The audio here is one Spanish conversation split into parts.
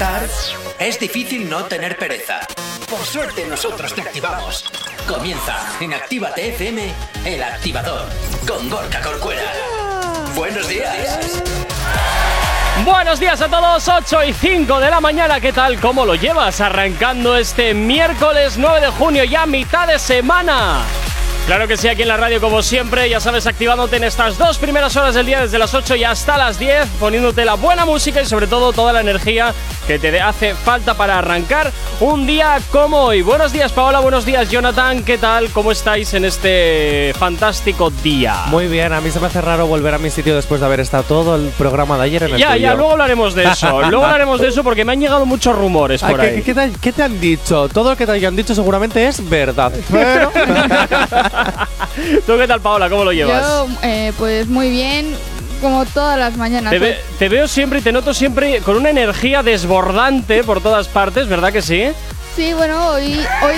despertar, es difícil no tener pereza. Por suerte nosotros te activamos. Comienza en Actívate FM, el activador, con Gorka Corcuera. Buenos días. Buenos días a todos, 8 y 5 de la mañana, ¿qué tal? ¿Cómo lo llevas? Arrancando este miércoles 9 de junio, ya mitad de semana. Claro que sí, aquí en la radio como siempre, ya sabes, activándote en estas dos primeras horas del día, desde las 8 y hasta las 10, poniéndote la buena música y sobre todo toda la energía que te hace falta para arrancar un día como hoy. Buenos días Paola, buenos días Jonathan, ¿qué tal? ¿Cómo estáis en este fantástico día? Muy bien, a mí se me hace raro volver a mi sitio después de haber estado todo el programa de ayer en el Ya, tuyo. ya, luego hablaremos de eso, luego hablaremos de eso porque me han llegado muchos rumores Ay, por ¿qué, ahí. qué te, qué te han dicho? Todo lo que te hayan dicho seguramente es verdad. Pero ¿Tú qué tal Paola? ¿Cómo lo llevas? Yo, eh, pues muy bien, como todas las mañanas. Te, ve- te veo siempre y te noto siempre con una energía desbordante por todas partes, ¿verdad que sí? sí, bueno, hoy, hoy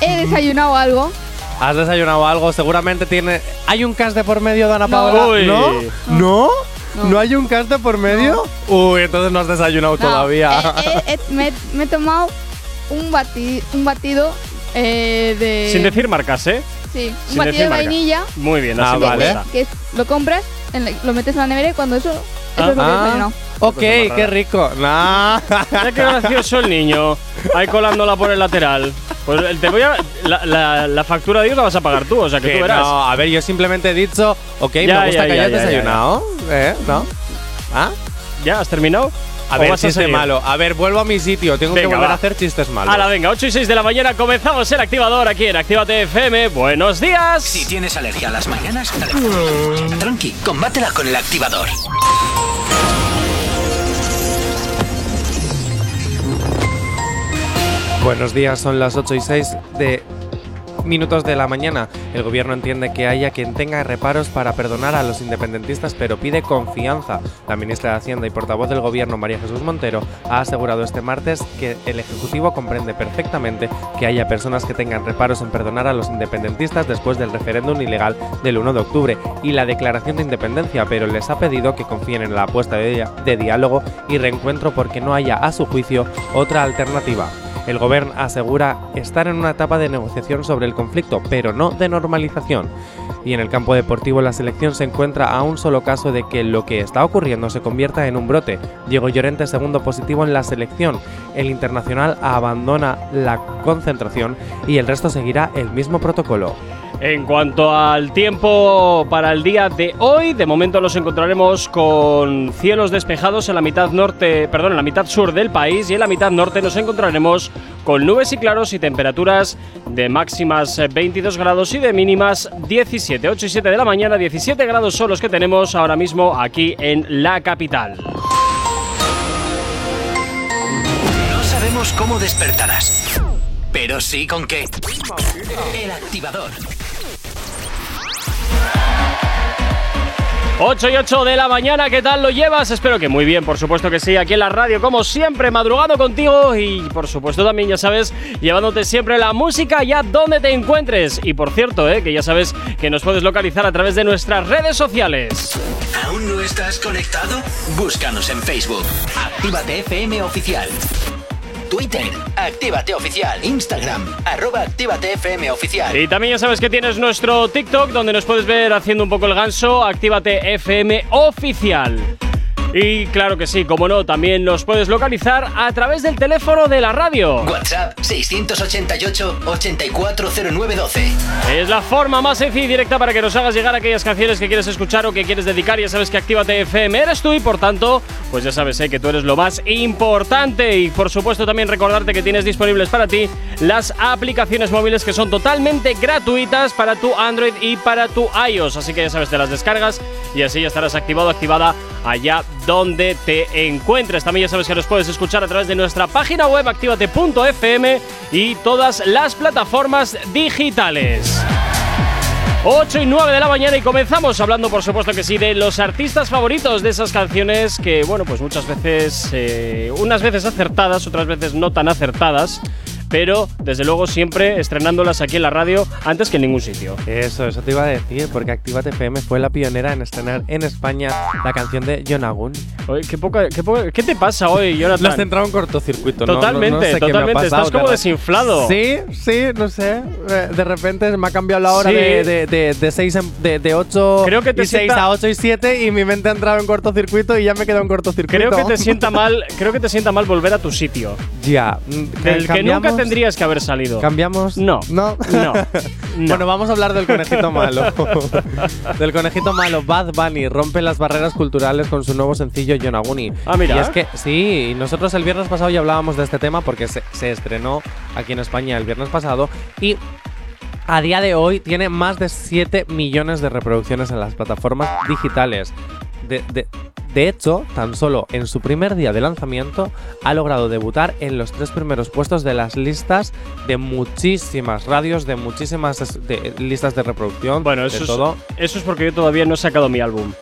he desayunado algo. has desayunado algo, seguramente tiene. ¿Hay un cast de por medio de Ana No. Paola? Uy. ¿No? ¿No? No. ¿No hay un cast de por medio? Uy, entonces no has desayunado No, todavía. eh, eh, eh, me, me he tomado un, bati- un batido eh, de. Sin decir marcas, ¿eh? Sí, un batido de marca. vainilla. Muy bien, Ah, así me vale. gusta. Que es- lo compras, en la- lo metes en la nevera y cuando eso. Eso Ah. es lo que he Ah, desayunado. ok, qué rico. Nah. Mira qué gracioso el niño. Ahí colándola por el lateral. Pues el- te voy a. La, la- la factura de Dios la vas a pagar tú, o sea que Que tú verás. no, a ver, yo simplemente he dicho, ok, Ya, me gusta ya, que ya, hayas ya, ya, desayunado. ¿Eh? ¿No? ¿Ah? ¿Ya? ¿Has terminado? A ¿O ver, a chiste seguir? malo. A ver, vuelvo a mi sitio. Tengo que volver va. a hacer chistes malos. A la venga, 8 y 6 de la mañana comenzamos el activador aquí en Actívate FM. Buenos días. Si tienes alergia a las mañanas, tranqui, combátela con el activador. Buenos días, son las 8 y 6 de minutos de la mañana. El gobierno entiende que haya quien tenga reparos para perdonar a los independentistas, pero pide confianza. La ministra de Hacienda y portavoz del gobierno, María Jesús Montero, ha asegurado este martes que el Ejecutivo comprende perfectamente que haya personas que tengan reparos en perdonar a los independentistas después del referéndum ilegal del 1 de octubre y la declaración de independencia, pero les ha pedido que confíen en la apuesta de, de diálogo y reencuentro porque no haya, a su juicio, otra alternativa. El gobierno asegura estar en una etapa de negociación sobre el conflicto, pero no de normalización. Y en el campo deportivo la selección se encuentra a un solo caso de que lo que está ocurriendo se convierta en un brote. Diego Llorente segundo positivo en la selección. El internacional abandona la concentración y el resto seguirá el mismo protocolo. En cuanto al tiempo para el día de hoy, de momento nos encontraremos con cielos despejados en la mitad norte, perdón, en la mitad sur del país y en la mitad norte nos encontraremos con nubes y claros y temperaturas de máximas eh, 22 grados y de mínimas 17, 8 y 7 de la mañana, 17 grados son los que tenemos ahora mismo aquí en la capital. No sabemos cómo despertarás, pero sí con qué. El activador. 8 y 8 de la mañana, ¿qué tal lo llevas? Espero que muy bien, por supuesto que sí, aquí en la radio, como siempre, madrugando contigo y por supuesto también, ya sabes, llevándote siempre la música allá donde te encuentres. Y por cierto, eh, que ya sabes que nos puedes localizar a través de nuestras redes sociales. ¿Aún no estás conectado? Búscanos en Facebook. Actívate FM Oficial. Twitter, Actívate Oficial. Instagram, arroba Actívate FM Oficial. Y también ya sabes que tienes nuestro TikTok, donde nos puedes ver haciendo un poco el ganso, Actívate FM Oficial. Y claro que sí, como no, también nos puedes localizar a través del teléfono de la radio. WhatsApp 688-840912. Es la forma más sencilla y directa para que nos hagas llegar aquellas canciones que quieres escuchar o que quieres dedicar. Ya sabes que Actívate FM eres tú y por tanto, pues ya sabes eh, que tú eres lo más importante. Y por supuesto también recordarte que tienes disponibles para ti las aplicaciones móviles que son totalmente gratuitas para tu Android y para tu iOS. Así que ya sabes, te las descargas y así ya estarás activado, activada allá donde te encuentres. También ya sabes que nos puedes escuchar a través de nuestra página web activate.fm y todas las plataformas digitales. 8 y 9 de la mañana y comenzamos hablando, por supuesto que sí, de los artistas favoritos de esas canciones que, bueno, pues muchas veces, eh, unas veces acertadas, otras veces no tan acertadas, pero desde luego siempre estrenándolas aquí en la radio antes que en ningún sitio. Eso, eso te iba a decir, porque Actívate FM fue la pionera en estrenar en España la canción de John Agun. Oye, qué, poca, qué, poca- ¿qué te pasa hoy, Lo has Jonathan? centrado en cortocircuito, ¿no? Totalmente, no, no sé totalmente. pasado, Estás como desinflado. Sí, sí, no sé. Eh, De repente me ha cambiado la hora Sí. de, de, de, de, de, de 8 Creo que te y 6 sienta- a 8 y 7 y mi mente ha entrado en cortocircuito y ya me he quedado en cortocircuito. Creo que te sienta mal, creo que te sienta mal volver a tu sitio, Ya. mm, del que nunca cambiamos- tendrías que haber salido. ¿Cambiamos? No. No. No. No. Bueno, vamos a hablar del conejito malo. del conejito malo. Bad Bunny rompe las barreras culturales con su nuevo sencillo Yonaguni. Ah, mira. Y es que, sí, nosotros el viernes pasado ya hablábamos de este tema porque se, se estrenó aquí en España el viernes pasado y a día de hoy tiene más de 7 millones de reproducciones en las plataformas digitales. De, de- de hecho, tan solo en su primer día de lanzamiento ha logrado debutar en los tres primeros puestos de las listas de muchísimas radios, de muchísimas es- de- listas de reproducción, Bueno, de eso es, todo. eso es porque yo todavía no he sacado mi álbum.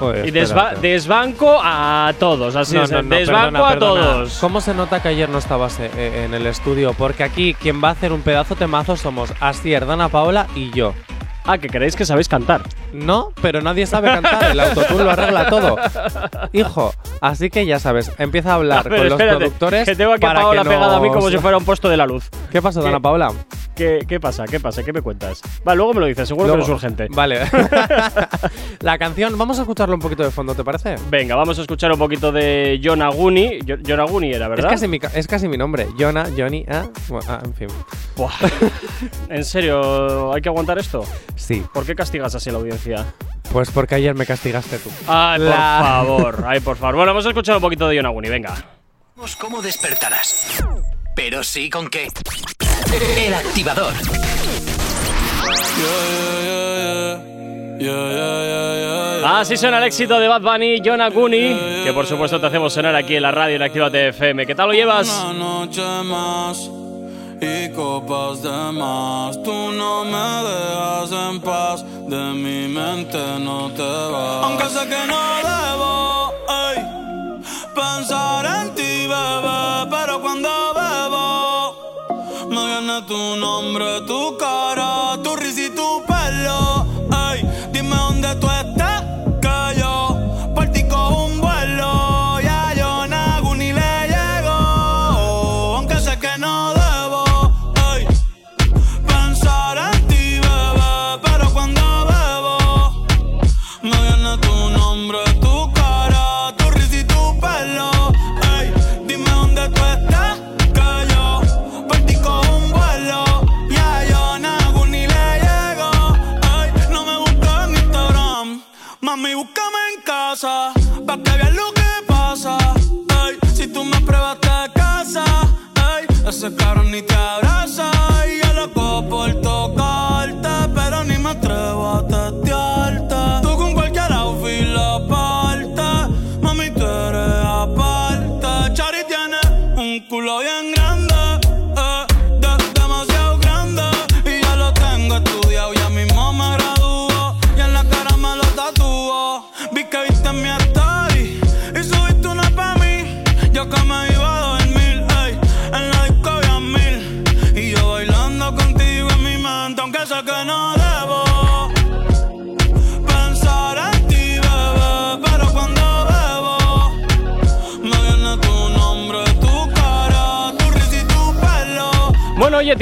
Joder, Y desba- desbanco a todos, así No, es. no, no, desbanco perdona, a todos. ¿Cómo se nota que ayer no estabas eh, eh, en el estudio? Porque aquí quien va a hacer un pedazo temazo somos Asier, Dana Paola y yo. Ah, que creéis que sabéis cantar. No, pero nadie sabe cantar. El autotune lo arregla todo. Hijo, así que ya sabes, empieza a hablar con los productores. Que tengo aquí a Paola que pegada a mí como si fuera un puesto de la luz. ¿Qué pasó, Dana. Paola? ¿Qué, qué pasa? ¿Qué pasa? ¿Qué me cuentas? Va, luego me lo dices, seguro Luego- que no es urgente. Vale. La canción, vamos a escucharlo un poquito de fondo, ¿te parece? Venga, vamos a escuchar un poquito de Yonaguni. Yo- Yonaguni era, Es ¿verdad? casi, mi, ca- es casi mi nombre. Jonah, Johnny, ah, bueno, ah, en fin. Buah. ¿En serio? ¿Hay que aguantar esto? Sí, ¿Por qué castigas así a la audiencia? pues porque ayer me castigaste tú. Ay, por La- favor. Ay, por favor. Bueno, vamos a escuchar un poquito de Yonaguni, venga. Cómo despertarás. Pero sí con qué. El activador. Así suena el éxito de Bad Bunny, Yonaguni, que por supuesto te hacemos sonar aquí en la radio en Actívate FM. ¿Qué tal lo llevas? Una noche más y copas de más. Tú no me dejas en paz, de mi mente no te vas. Aunque sé que no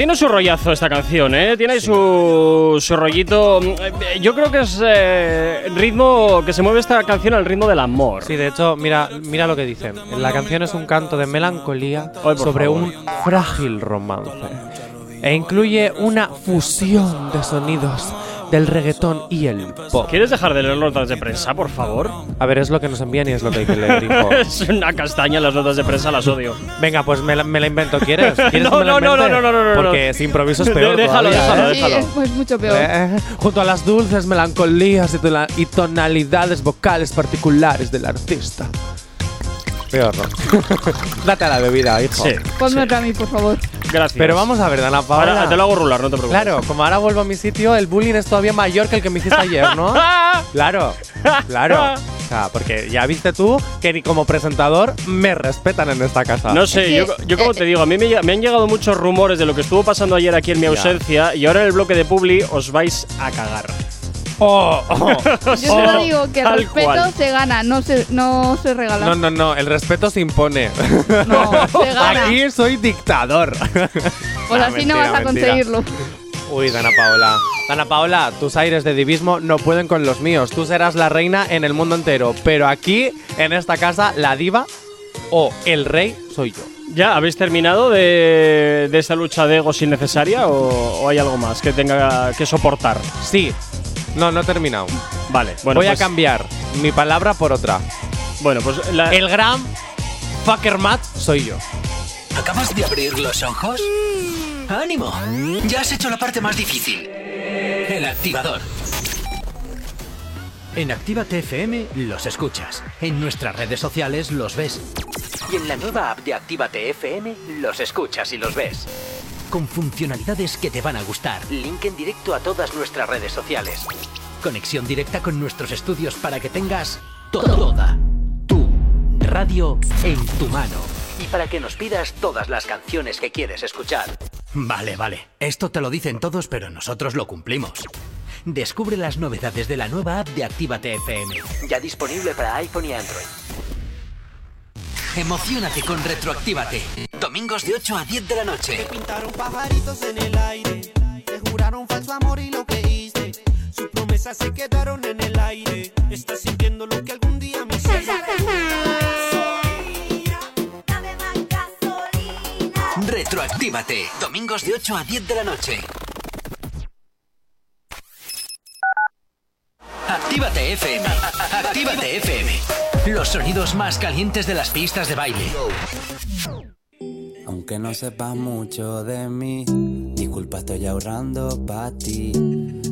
tiene su rollazo esta canción, ¿eh? Tiene su, su rollito. eh, Yo creo que es eh, ritmo que se mueve esta canción al ritmo del amor. Sí, de hecho, mira, mira lo que dicen. La canción es un canto de melancolía Ay, sobre favor. un frágil romance. E incluye una fusión de sonidos del reggaetón y el pop. ¿Quieres dejar de leer notas de prensa, por favor? A ver, es lo que nos envían y es lo que hay que leer, hijo. Es una castaña las notas de prensa, las odio. Venga, pues me la, me la invento, ¿quieres? ¿Quieres No, que me la no, no, no, no, no, no, no. Porque si improviso es peor Déjalo, todavía, déjalo, ¿eh? Sí, déjalo. es pues mucho peor. Eh, junto a las dulces melancolías y, tona- y tonalidades vocales particulares del artista. Peor, ¿no? Date a la bebida, hijo. Sí. Ponme otra a mí, por favor. Gracias. Pero vamos a ver, Dana Paola. Ahora te lo hago rular, no te preocupes. Claro, como ahora vuelvo a mi sitio, el bullying es todavía mayor que el que me hiciste ayer, ¿no? claro, claro. O sea, porque ya viste tú que ni como presentador me respetan en esta casa. No sé, yo, yo como te digo, a mí me, me han llegado muchos rumores de lo que estuvo pasando ayer aquí en mi Ya. ausencia y ahora en el bloque de Publi os vais a cagar. Oh, oh. Yo solo digo que el tal respeto cual. se gana, no se, no se regala. No, no, no, el respeto se impone. No, se gana. Aquí soy dictador. pues Nah, así no vas a mentira. conseguirlo. Uy, Dana Paola. Dana Paola, tus aires de divismo no pueden con los míos. Tú serás la reina en el mundo entero. Pero aquí, en esta casa, la diva o el rey soy yo. ¿Ya habéis terminado de, de esta lucha de egos innecesaria o, o hay algo más que tenga que soportar? Sí. No, no he terminado. Vale, bueno, Voy pues, a cambiar mi palabra por otra. Bueno, pues la- El gran fucker mat soy yo. ¿Acabas de abrir los ojos? ¡Ánimo! Ya has hecho la parte más difícil. El activador. En Actívate FM los escuchas. En nuestras redes sociales los ves. Y en la nueva app de Actívate FM los escuchas y los ves. Con funcionalidades que te van a gustar. Link en directo a todas nuestras redes sociales. Conexión directa con nuestros estudios para que tengas toda tu radio en tu mano. Y para que nos pidas todas las canciones que quieres escuchar. Vale, vale. Esto te lo dicen todos, pero nosotros lo cumplimos. Descubre las novedades de la nueva app de Actívate FM. Ya disponible para iPhone y Android. Emocionate con Retroactívate. Domingos de 8 a 10 de la noche. Pintaron pajaritos en el aire, te juraron falso amor y lo que hice. Sus promesas se quedaron en el aire. Estás sintiendo lo que algún día me hiciste. Retroactívate. Domingos de 8 a 10 de la noche. Actívate FM. Actívate FM. Los sonidos más calientes de las pistas de baile. Aunque no sepas mucho de mí, disculpa, estoy ahorrando pa' ti.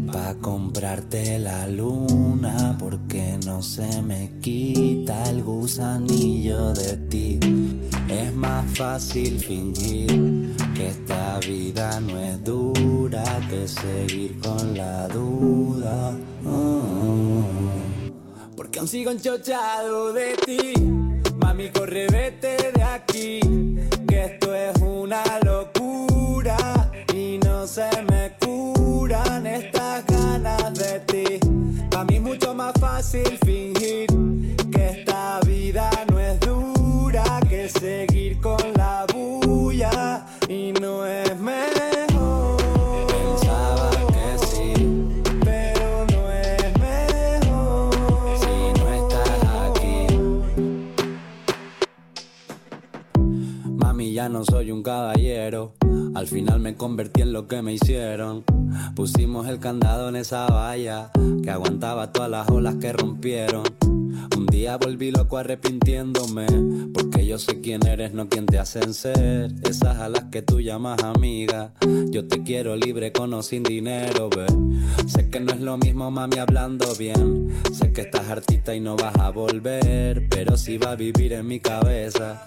Pa' comprarte la luna, porque no se me quita el gusanillo de ti. Es más fácil fingir que esta vida no es dura que seguir con la duda. Oh. Porque aún sigo enchochado de ti. Mami, corre, vete de aquí. Que esto es una locura. Y no se me curan estas ganas de ti. Para mí es mucho más fácil fingir que esta vida no es dura que seguir con la bulla. Y no es ya no soy un caballero. Al final me convertí en lo que me hicieron. Pusimos el candado en esa valla que aguantaba todas las olas que rompieron. Un día volví loco arrepintiéndome, porque yo sé quién eres, no quién te hacen ser. Esas a las que tú llamas amiga. Yo te quiero libre con o sin dinero, ve. Sé que no es lo mismo, mami, hablando bien. Sé que estás hartita y no vas a volver, pero sí va a vivir en mi cabeza.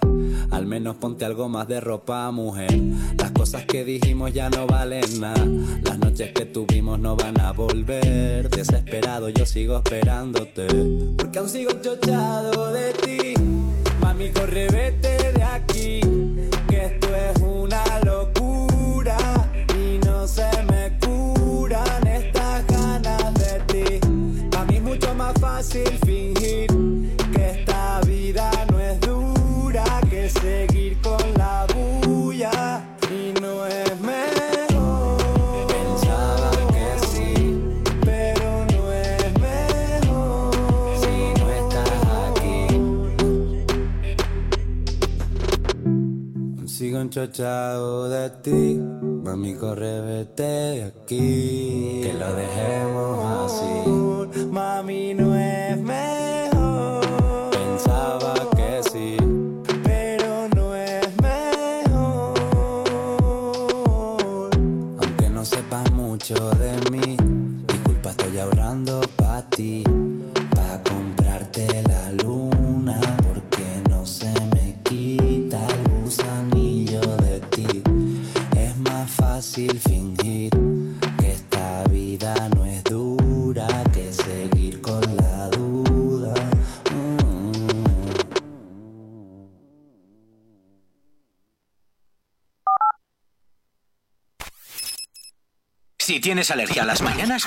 Al menos ponte algo más de ropa, mujer. Las cosas que dijimos ya no valen nada. Las noches que tuvimos no van a volver. Desesperado yo sigo esperándote. Porque aún sigo chochado de ti. Mami, corre, vete de aquí. Que esto es una locura. Y no se me curan estas ganas de ti. A mí es mucho más fácil fingir enchochado de ti, mami corre vete de aquí, que lo dejemos así. Mami no es mejor. Si tienes alergia a las mañanas,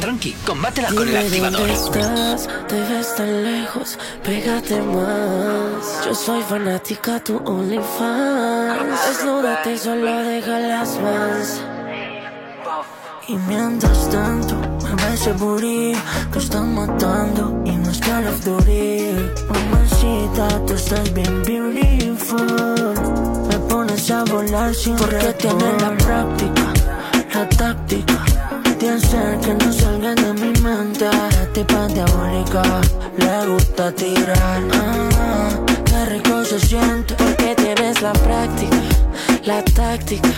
tranqui, combátela con el Dime activador. dónde estás, te ves tan lejos, pégate más. Yo soy fanática, tu OnlyFans. Desnúdate, solo deja las más. Y mientras tanto, me ves ese booty que está matando y no es Call of Duty. Mamacita, tú estás bien beautiful. Me pones a volar sin Porque tienes la práctica, la táctica de hacer que no salgan de mi mente. La tipa diabólica, le gusta tirar. Ah, qué rico se siente. Porque tienes la práctica, táctica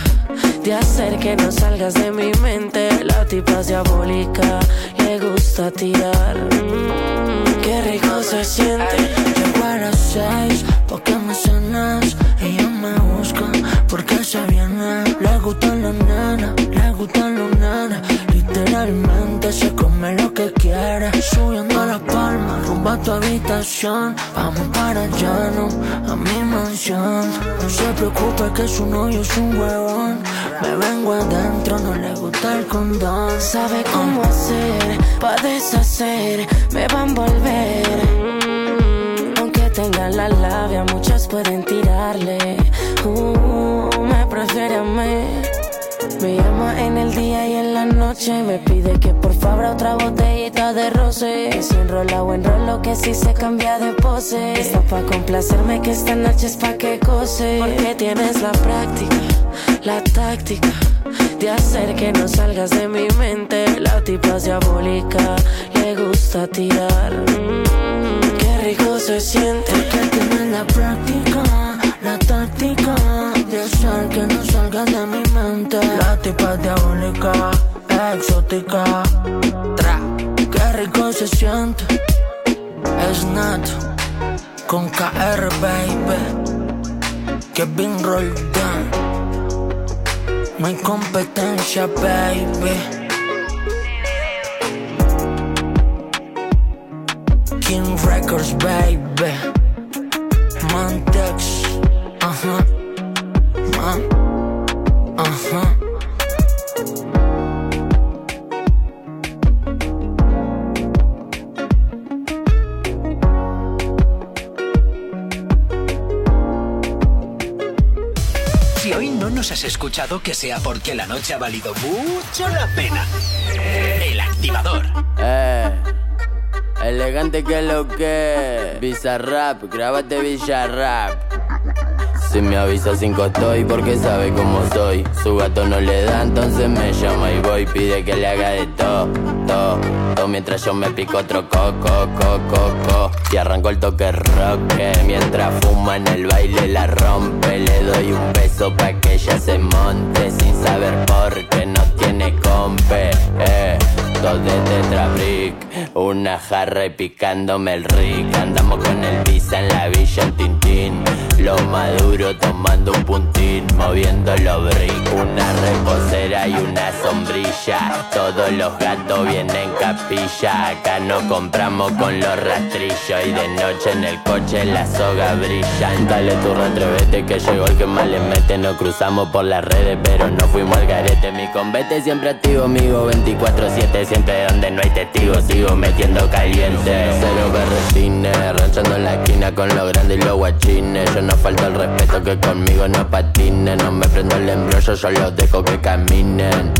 de hacer que no salgas de mi mente. La tipa es diabólica, le gusta tirar. Mm, qué rico se siente. Llego a las seis, porque me cenas. Ella me busca, porque se viene. Le gustan las nenas, le gustan los nenes. Literalmente se come lo que quiere. Subiendo la palma, rumbo a tu habitación. Vamos para allá, no, a mi mansión. No se preocupe que su novio un huevón. Me vengo adentro, no le gusta el condón. Sabe cómo hacer, pa' deshacer, me va a envolver. Aunque tengan la labia, muchas pueden tirarle. Uh, me prefiere a mí. Me llama en el día y en la noche. Me pide que por favor otra botellita de roce Que si enrola o enrolo que si se cambia de pose. Está pa' complacerme que esta noche es pa' que cose. Porque tienes la práctica, la táctica De hacer que no salgas de mi mente. La tipa es diabólica, le gusta tirar. Mm, Qué rico se siente. Porque tienes la práctica, que de mi mente. La tipa diabólica, exótica. Tra, qué rico se siente. Es nato Con KR baby. Kevin Roldán No hay competencia baby. King Records, baby. Montex, ajá. Man, ajá. Si hoy no nos has escuchado, que sea porque la noche ha valido mucho la pena. El activador. Eh, elegante que lo que. Bizarrap, grábate Villarrap. Si me avisa cinco estoy porque sabe cómo soy. Su gato no le da, entonces me llama y voy. Pide que le haga de todo, todo, todo. Mientras yo me pico otro coco, coco, coco. Y arranco el toque rock. Mientras fuma en el baile la rompe. Le doy un beso pa' que ella se monte. Sin saber por qué no tiene compe. Eh. Dos de tetrabrick, una jarra y picándome el rick. Andamos con el visa en la villa en Tintín. Lo maduro tomando un puntín, moviendo los brick. Una reposera y una sombrilla. Todos los gatos vienen capilla. Acá no compramos con los rastrillos. Y de noche en el coche la soga brilla. Dale tu atrévete que llegó el que más le mete. Nos cruzamos por las redes, pero no fuimos al garete. Mi convete siempre activo, amigo 24-7. Siempre donde no hay testigos, sigo metiendo caliente. Cero berretines, ranchando en la esquina con los grandes y los guachines. Yo no falta el respeto que conmigo no patinen. No me prendo el embrollo, yo los dejo que caminen.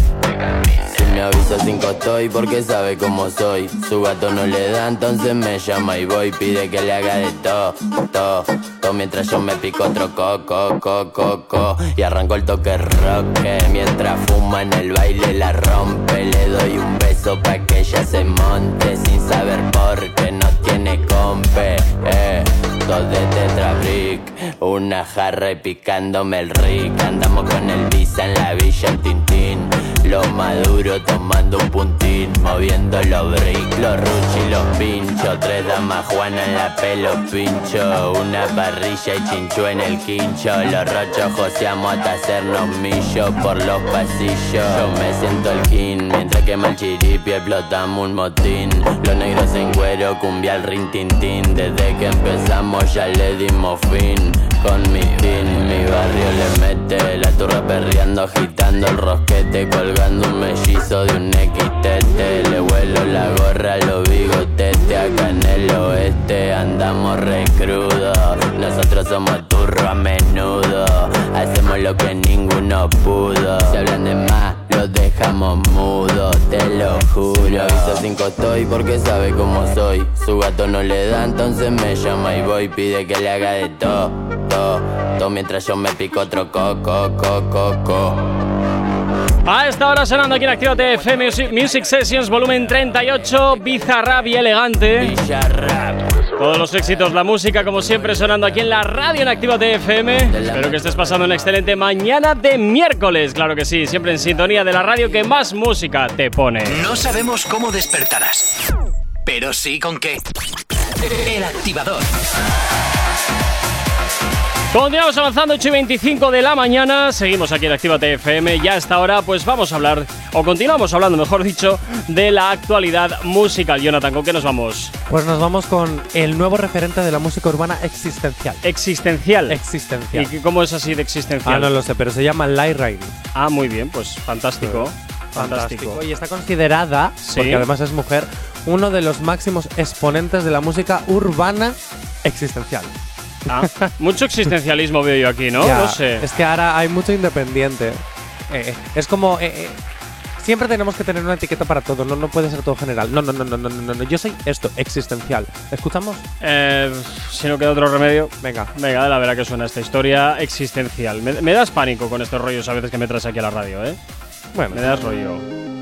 Si me avisa cinco estoy porque sabe cómo soy. Su gato no le da, entonces me llama y voy. Pide que le haga de todo, todo, todo. Mientras yo me pico otro coco, coco, coco. Y arranco el toque rock. Mientras fuma en el baile la rompe. Le doy un beso pa' que ella se monte. Sin saber por qué no tiene compe. Eh. Dos de tetrabrick, una jarra y picándome el rick. Andamos con el visa en la villa en Tintín. Lo maduro tomando un puntín, moviendo los brick, los ruchi, los pinchos. Tres damas Juana en la pelo pincho. Una parrilla y chinchu en el quincho. Los rochos joseamos hasta hacernos millo por los pasillos. Yo me siento el king, mientras que el chiripi explotamos un motín. Los negros en cuero, cumbia al rin tin tin. Desde que empezamos ya le dimos fin. Con mi team, mi barrio le mete la turra perreando, agitando el rosquete, colgando un mellizo de un Le vuelo la gorra los bigotetes Acá en el oeste andamos recrudos Nosotros somos turro a menudo Hacemos lo que ninguno pudo Si hablan de más los dejamos mudos, te lo juro. Si avisa cinco estoy porque sabe cómo soy. Su gato no le da, entonces me llama y voy. Pide que le haga de todo, todo, todo. Mientras yo me pico otro coco, coco, coco. A esta hora sonando aquí en Actívate FM Music, Music Sessions, volumen 38, Bizarrap y elegante. Todos los éxitos, la música, como siempre, sonando aquí en la radio en Actívate FM. Espero que estés pasando una excelente mañana de miércoles, claro que sí, siempre en sintonía de la radio que más música te pone. No sabemos cómo despertarás, pero sí con qué. El activador. Continuamos avanzando, 8 y 25 de la mañana. Seguimos aquí en Actívate FM. Ya a esta hora, pues vamos a hablar, o continuamos hablando, mejor dicho, de la actualidad musical. Jonathan, ¿con qué nos vamos? Pues nos vamos con el nuevo referente de la música urbana existencial. Existencial. Existencial. ¿Y cómo es así de existencial? Ah, no lo sé, pero se llama Light Rain. Ah, muy bien, pues fantástico. Fantástico. Y está considerada, Sí. porque además es mujer, uno de los máximos exponentes de la música urbana existencial. Ah, mucho existencialismo veo yo aquí, ¿no? Ya, No sé. Es que ahora hay mucho independiente. Eh, es como. eh, eh, siempre tenemos que tener una etiqueta para todo, no, no puede ser todo general. No, no, no, no, no, no, no. Yo soy esto, existencial. ¿Escuchamos? Eh, si no queda otro remedio. Venga. Venga, la verdad que suena esta historia existencial. Me, me das pánico con estos rollos a veces que me traes aquí a la radio, ¿eh? Bueno, Me das rollo.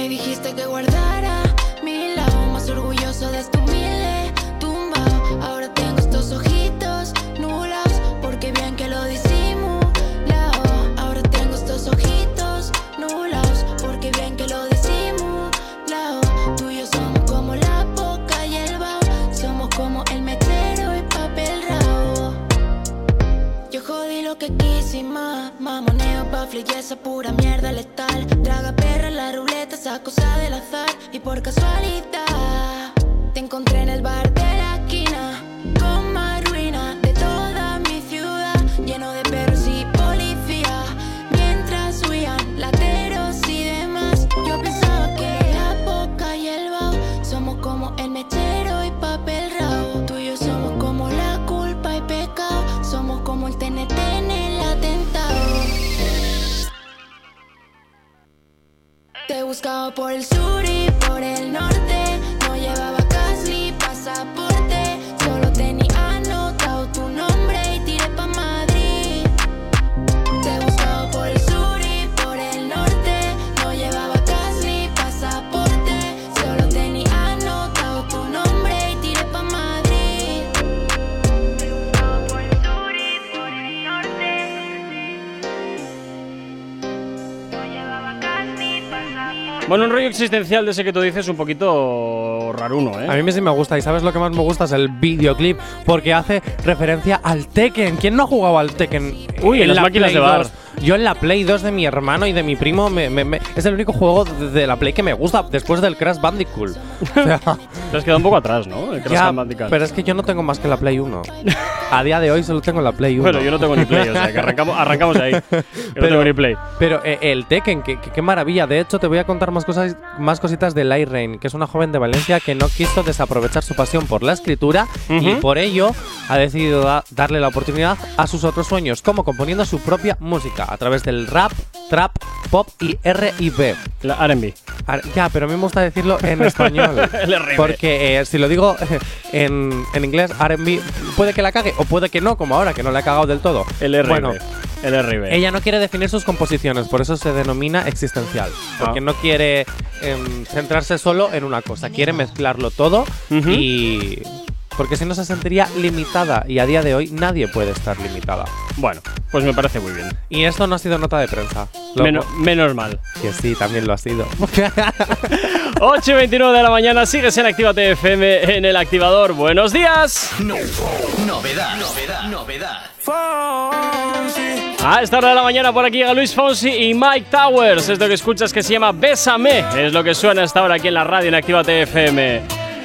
Me dijiste que guardara mi lado más orgulloso de este humilde tumbao. Ahora tengo estos ojitos nulos porque bien que lo disimulao. Ahora tengo estos ojitos nulos porque bien que lo disimulao. Tú y yo somos como la boca y el bao. Somos como el mechero y papel rao. Yo jodí lo que quise y más Mamoneo, bafle y esa pura mierda letal Por casualidad. Te encontré en el bar de la esquina Con más ruina de toda mi ciudad Lleno de perros y policía. Mientras huían lateros y demás Yo pensaba que la boca y el bao Somos como el mechero y papel rao Tú y yo somos como la culpa y pecado Somos como el TNT en el atentado. Te he buscado por el sur por el norte Bueno, un rollo existencial de ese que tú dices un poquito raruno, A ¿eh? mí sí me gusta. ¿Y sabes lo que más me gusta? Es el videoclip. Porque hace referencia al Tekken. ¿Quién no ha jugado al Tekken? Uy, en las la máquinas Play de bar. 2? Yo en la Play 2 de mi hermano y de mi primo me- me- me- es el único juego de, de la Play que me gusta después del Crash Bandicoot. O sea, Te has quedado un poco atrás, ¿no? El Crash ya, Bandicoot. pero es que yo no tengo más que la Play 1. A día de hoy solo tengo la Play 1. Bueno, yo no tengo ni play, o sea que arrancamos, arrancamos ahí. Yo no Pero- tengo ni play. Pero eh, el Tekken, qué maravilla. De hecho, te voy a contar más cosas, más cositas de Light Rain, que es una joven de Valencia que no quiso desaprovechar su pasión por la escritura y Ujú. por ello ha decidido da- darle la oportunidad a sus otros sueños, como componiendo su propia música a través del rap, trap, pop y R&B. La R&B. Ar- Ya, pero a mí me gusta decirlo en español. El porque eh, si lo digo en, en inglés, R&B, puede que la cague o puede que no, como ahora, que no la he cagado del todo. El R&B. Bueno, el R&B. ella no quiere definir sus composiciones, por eso se denomina existencial. Porque Ah. no quiere em, centrarse solo en una cosa, quiere mezclarlo todo Ujú. y. Porque si no se sentiría limitada y a día de hoy nadie puede estar limitada. Bueno, pues me parece muy bien. Y esto no ha sido nota de prensa. Lo- Meno- menos mal. Que sí, también lo ha sido. 8 y 29 de la mañana, sigues en Actívate FM en el activador. ¡Buenos días! No- novedad, novedad, novedad. A esta hora de la mañana por aquí llega Luis Fonsi y Mike Towers. Esto que escuchas que se llama Bésame. Es lo que suena hasta ahora aquí en la radio en Actívate FM.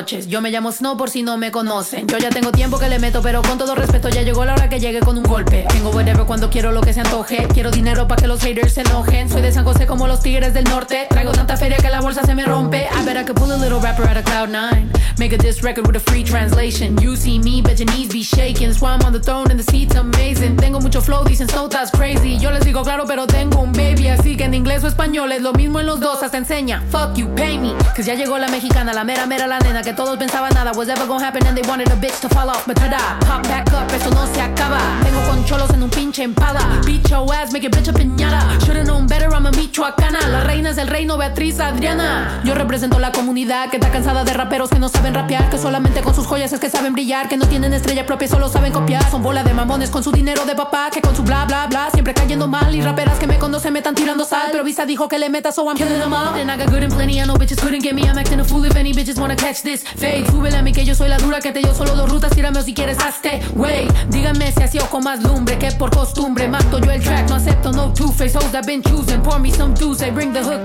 noches. Yo me llamo Snow por si no me conocen. Yo ya tengo tiempo que le meto, pero con todo respeto ya llegó la hora que llegue con un golpe. Tengo whatever cuando quiero lo que se antoje. Quiero dinero para que los haters se enojen. Soy de San José como los tigres del norte. Traigo tanta feria que la bolsa se me rompe. I bet I could pull a little rapper out of cloud nine. Make a diss record with a free translation. You see me, bet your knees be shaking. That's why I'm on the throne and the seat's amazing. Tengo mucho flow, dicen so that's crazy. Yo les digo claro, pero tengo un baby. Así que en inglés o español es lo mismo en los dos, hasta enseña. Fuck you, pay me. Cause ya llegó la mexicana, la mera mera la nena. Que todos pensaban nada was ever gonna happen and they wanted a bitch to fall off. But tada, pop back up, esto no se acaba. Tengo concholos en un pinche empada. Beat your ass, make your bitch a piñata. Should've known better, I'm a el reino, Beatriz Adriana. Yo represento la comunidad que está cansada de raperos que no saben rapear. Que solamente con sus joyas es que saben brillar. Que no tienen estrella propia, solo saben copiar. Son bola de mamones con su dinero de papá. Que con su bla bla bla siempre cayendo mal. Y raperas que me conocen me están tirando sal. Pero Visa dijo que le meta, so I'm killing them all. I got good and plenty, I know bitches couldn't get me. I'm acting a fool if any bitches wanna catch this. Fake, súbele a mí que yo soy la dura. Que te dio solo dos rutas, tírame o si quieres hazte. Wey, díganme si así o con más lumbre. Que por costumbre mato yo el track. No acepto no two-face hoes that been choosing. Pour me some juice, I bring the hook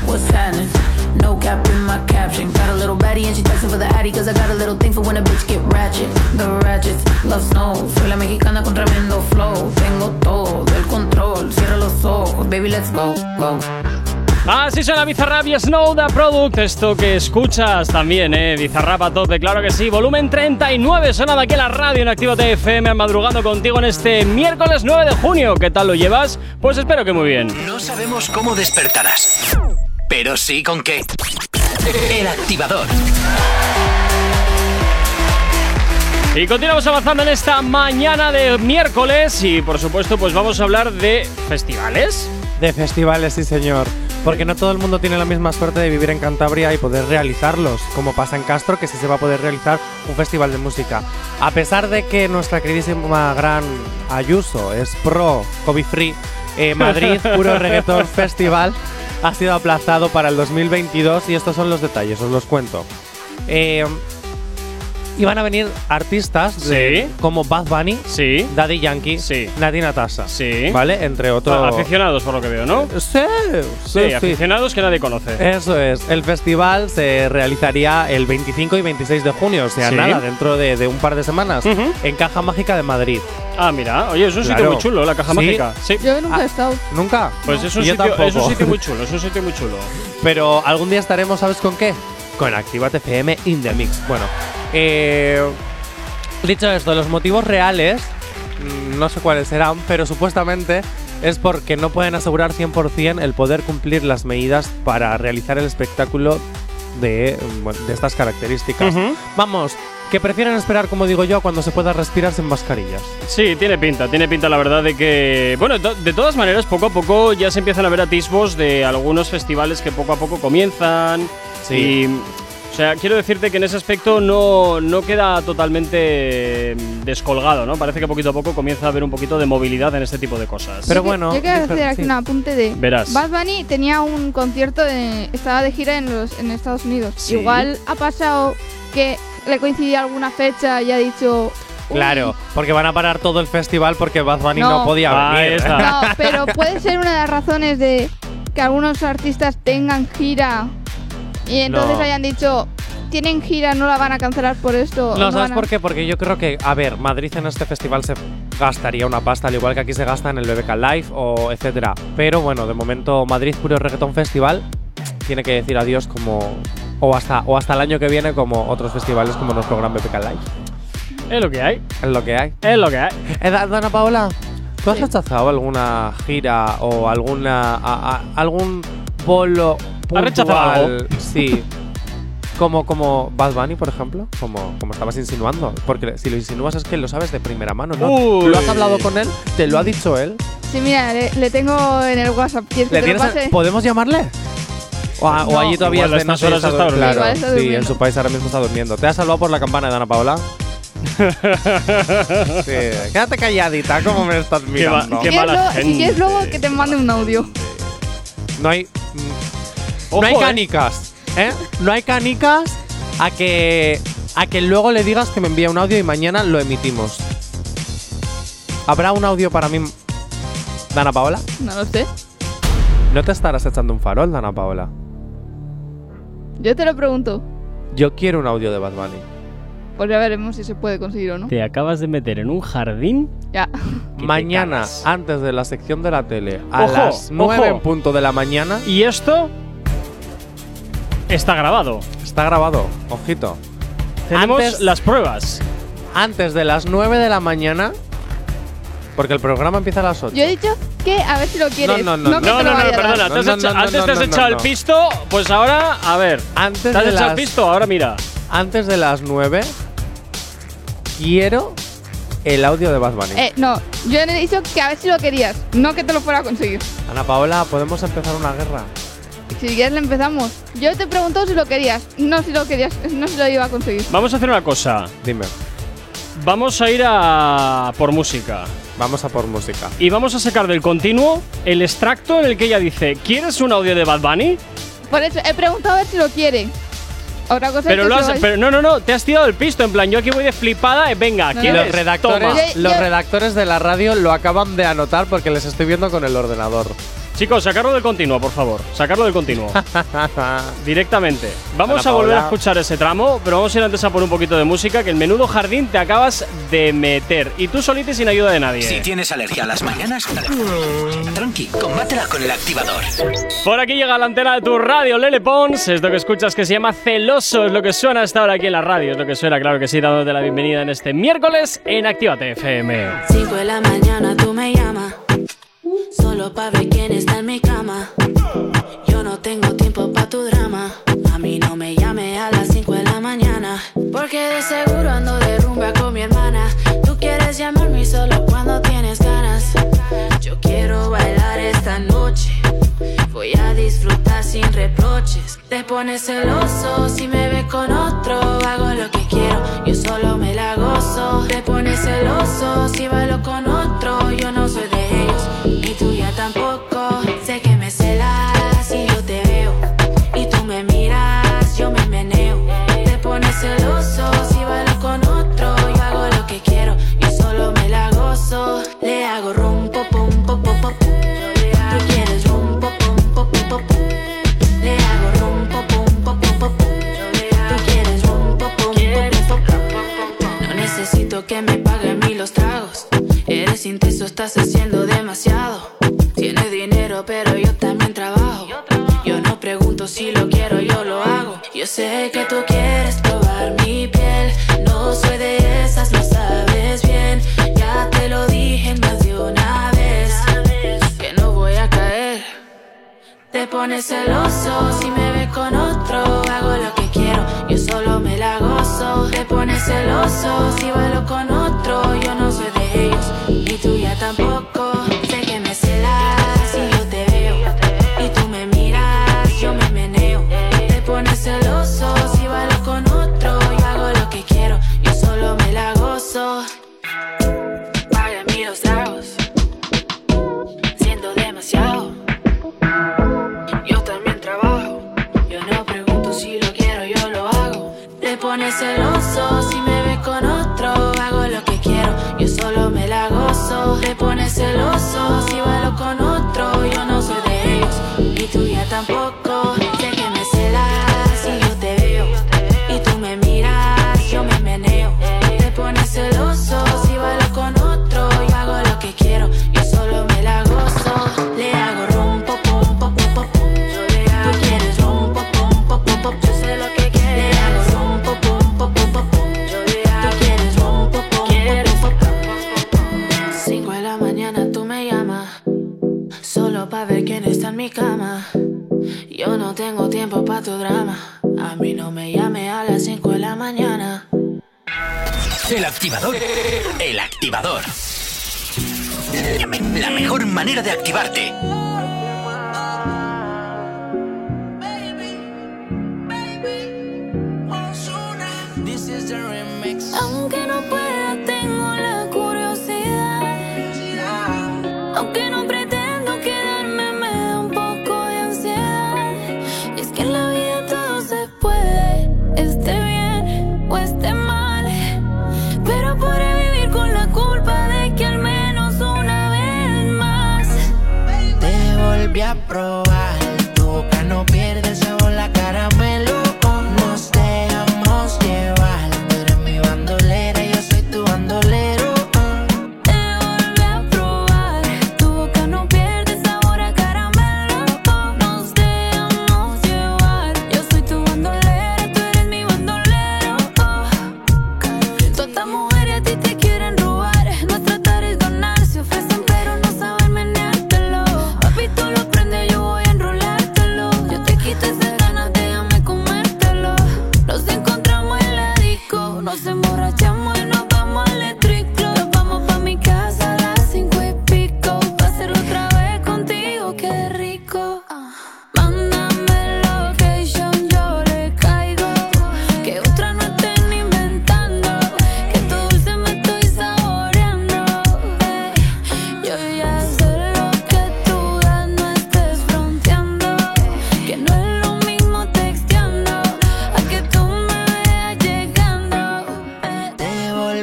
what's happening? No cap in my caption. Got a little baddie and she texting for the addy, cause I got a little thing for when a bitch get ratchet. The ratchets love snow. Soy la mexicana con tremendo flow. Tengo todo el control. Cierra los ojos, baby, let's go, go. Así suena Bizarrap y Snow the Product. Esto que escuchas también, ¿eh? Bizarrap a tope, claro que sí. Volumen 39, sonado aquí en la radio en Activo TFM, madrugando contigo en este miércoles 9 de junio. ¿Qué tal lo llevas? Pues espero que muy bien. No sabemos cómo despertarás, pero sí con qué. El activador. Y continuamos avanzando en esta mañana de miércoles y por supuesto pues vamos a hablar de festivales. De festivales, sí señor. Porque no todo el mundo tiene la misma suerte de vivir en Cantabria y poder realizarlos, como pasa en Castro, que sí se va a poder realizar un festival de música. A pesar de que nuestra queridísima gran Ayuso es pro COVID free, eh, Madrid Puro Reggaeton Festival ha sido aplazado para el 2022 y estos son los detalles, os los cuento. Eh, iban a venir artistas de- como Bad Bunny, Sí. Daddy Yankee, Sí. Nati Natasha, Sí. ¿vale? Entre otros. Aficionados por lo que veo, ¿no? Sí, Sí, aficionados que nadie conoce. Eso es. El festival se realizaría el 25 y 26 de junio, o sea, Sí. nada, dentro de, de un par de semanas, en Caja Mágica de Madrid. Ah, mira, oye, es un sitio muy chulo, la caja Sí. mágica. Sí. Yo nunca he estado. ¿Nunca? Pues es un, Yo sitio, es un sitio muy chulo, es un sitio muy chulo. Pero algún día estaremos, ¿sabes con qué? Con Activate FM in the Mix. Bueno, eh, dicho esto, los motivos reales, mm, no sé cuáles serán, pero supuestamente es porque no pueden asegurar 100% el poder cumplir las medidas para realizar el espectáculo de, estas características. Vamos, que prefieren esperar, como digo yo, cuando se pueda respirar sin mascarillas. Sí, tiene pinta, tiene pinta la verdad de que, bueno, de todas maneras, poco a poco ya se empiezan a ver atisbos de algunos festivales que poco a poco comienzan. Sí. Y, o sea, quiero decirte que en ese aspecto no, no queda totalmente descolgado, ¿no? Parece que poquito a poco comienza a haber un poquito de movilidad en este tipo de cosas. Pero Yo que- bueno, Yo quiero hacer aquí sí. un apunte de. Verás. Bad Bunny tenía un concierto, de, estaba de gira en, los, en Estados Unidos. Sí. Igual ha pasado que le coincidía alguna fecha y ha dicho. "Uy, Claro, porque van a parar todo el festival porque Bad Bunny no, No. podía Ahí venir. No, pero puede ser una de las razones de que algunos artistas tengan gira y entonces No. hayan dicho. Tienen gira, no la van a cancelar por esto. No, ¿sabes van a-". por qué? Porque yo creo que, a ver, Madrid en este festival se gastaría una pasta, al igual que aquí se gasta en el BBK Live o etcétera. Pero bueno, de momento Madrid Puro Reggaeton Festival tiene que decir adiós como o hasta o hasta el año que viene como otros festivales como nuestro gran BBK Live. Es lo que hay, Es lo que hay. es lo que hay. Eh, Da- Dana Paola, ¿tú has rechazado alguna gira o alguna a- a- algún bolo ¿Has rechazado puntual? Sí. Como, como Bad Bunny, por ejemplo, como, como estabas insinuando. Porque si lo insinúas es que lo sabes de primera mano, ¿no? Uy. ¿Lo has hablado con él? ¿Te lo ha dicho él? Sí, mira, le, le tengo en el WhatsApp. ¿Quieres que ¿Le te lo tienes a- pase? ¿Podemos llamarle? O, a- o No. allí todavía Igual horas está durmiendo. sí, en su país ahora mismo está durmiendo. ¿Te has salvado por la campana de Ana Paola? sí. Quédate calladita, ¿cómo me estás Qué va- mirando? qué Si quieres mala luego- si quieres luego que te mande un audio. No hay. Ojo, no hay eh. canicas, ¿eh? No hay canicas a que. a que luego le digas que me envía un audio y mañana lo emitimos. ¿Habrá un audio para mí, Dana Paola? No lo sé. ¿No te estarás echando un farol, Dana Paola? Yo te lo pregunto. Yo quiero un audio de Bad Bunny. Pues ya veremos si se puede conseguir o no. Te acabas de meter en un jardín. Ya. Mañana, antes de la sección de la tele, a Ojo, las 9 ojo. en punto de la mañana, Y esto está grabado. está grabado. Ojito. Tenemos Antes- las pruebas. Antes de las 9 de la mañana, porque el programa empieza a las 8. Yo he dicho que a ver si lo quieres. no, no, que No, te no, lo no, vaya a dar. perdona. No, te has no, hecha- no, antes te has no, echado no. el pisto, pues ahora, a ver. Antes Te has de echado el las- pisto, ahora mira. Antes de las 9, quiero el audio de Bad Bunny. Eh, no, yo he dicho que a ver si lo querías, no que te lo fuera a conseguir. Ana Paola, ¿podemos empezar una guerra? Si quieres le empezamos. Yo te he preguntado si lo querías, no si lo querías, no si lo iba a conseguir. Vamos a hacer una cosa. Dime. Vamos a ir a por música. Vamos a por música. Y vamos a sacar del continuo el extracto en el que ella dice: ¿Quieres un audio de Bad Bunny? Por eso he preguntado a ver si lo quiere. Otra cosa Pero es que lo has, pero no, no, no, te has tirado el pisto. En plan, yo aquí voy de flipada. eh, Venga, No, ¿quieres? Los redactores, Toma. Yo- los redactores de la radio lo acaban de anotar porque les estoy viendo con el ordenador. Chicos, sacarlo del continuo, por favor. Sacarlo del continuo. Directamente. Vamos Hola, a volver a escuchar ese tramo, pero vamos a ir antes a por un poquito de música, que el menudo jardín te acabas de meter. Y tú solita y sin ayuda de nadie. Si tienes alergia a las mañanas, tranqui, combátela con el activador. Por aquí llega la antena de tu radio, Lele Pons. Es lo que escuchas que se llama Celoso. Es lo que suena hasta ahora aquí en la radio. Es lo que suena, claro que sí, dándote la bienvenida en este miércoles en Actívate FM. 5 de la mañana tú me llamas Solo pa' ver quién está en mi cama. Yo no tengo tiempo pa' tu drama. A mí no me llame a las 5 de la mañana. Porque de seguro ando de rumba con mi hermana. Tú quieres llamarme solo cuando tienes ganas. Yo quiero bailar esta noche. Voy a disfrutar sin reproches. Te pones celoso si me ves con otro. Hago lo que quiero, yo solo me la gozo. Te pones celoso si bailo con otro. Yo no soy de ni tuya tampoco. Sé que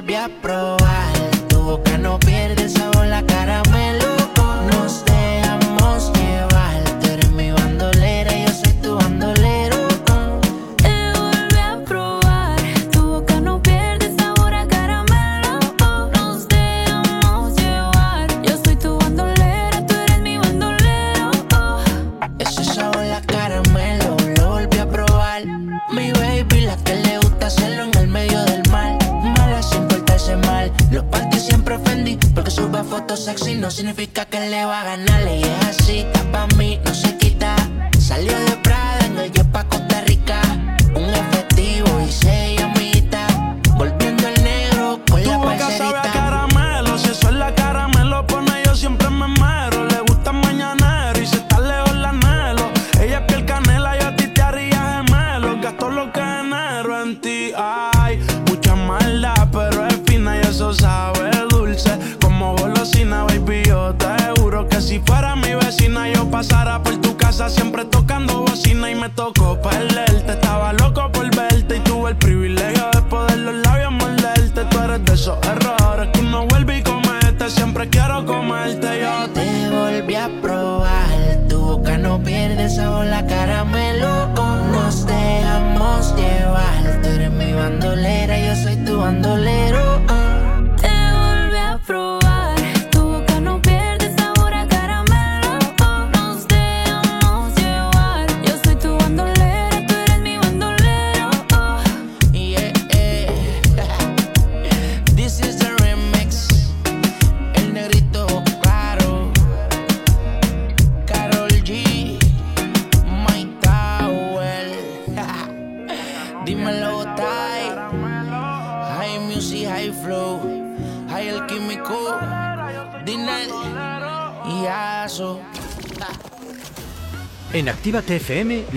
me apronto.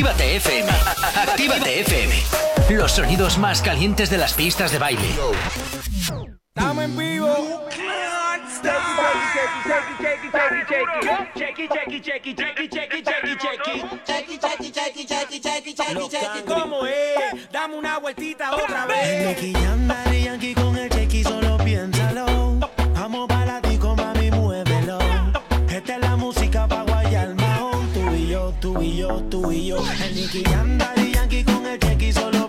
Actívate FM. Actívate FM. Los sonidos más calientes de las pistas de baile. Estamos es? Dame una vueltita otra vez. tú y yo, tú y yo. El Nicky anda y Yankee con el cheque solo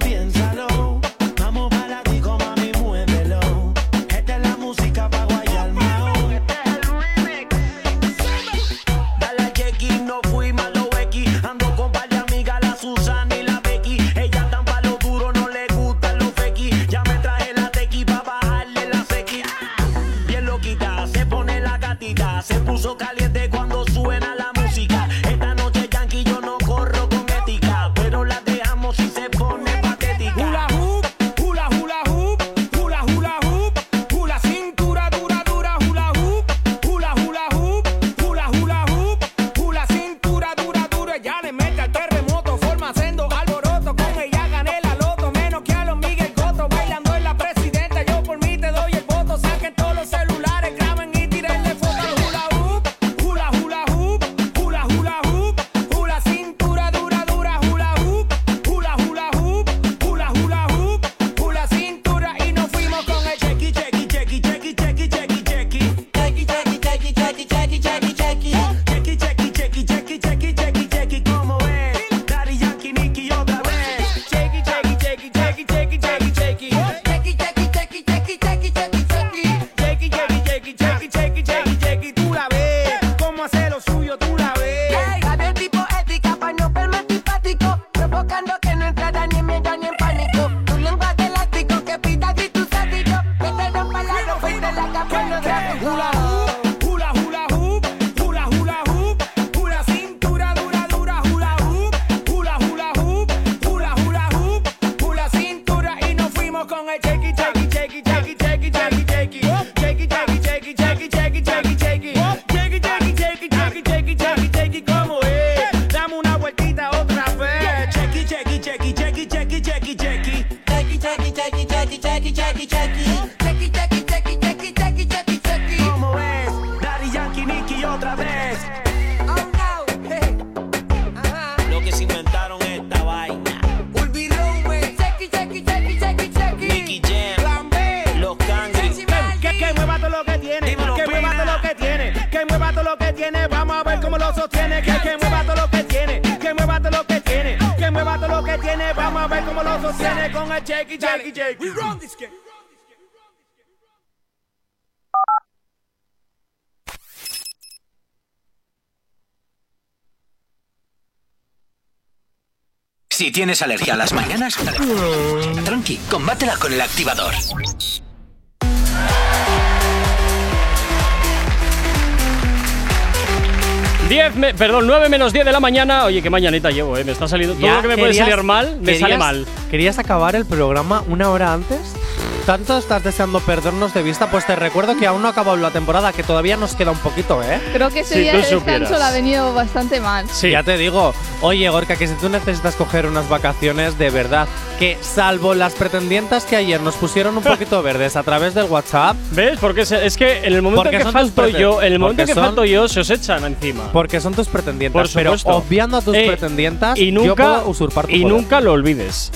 tienes alergia a las mañanas, tranqui, combátela con el activador. 10, me- perdón, 9 menos 10 de la mañana. Oye, qué mañanita llevo, eh. Me está saliendo. Todo lo que me puede salir mal, me sale mal. ¿Querías acabar el programa una hora antes? ¿Tanto estás deseando perdernos de vista? Pues te recuerdo que aún no ha acabado la temporada, que todavía nos queda un poquito, ¿eh? Creo que ese Si día de descanso supieras. ha venido bastante mal. Sí. Ya te digo, oye Gorka, que si tú necesitas coger unas vacaciones de verdad, que salvo las pretendientas que ayer nos pusieron un poquito verdes a través del WhatsApp. ¿Ves? Porque es, que en el momento en que falto yo, en el momento que son- falto yo, se os echan encima. Porque son tus pretendientas, Por pero obviando a tus Eh, pretendientas, y yo nunca, puedo usurpar tu y poder. nunca lo olvides.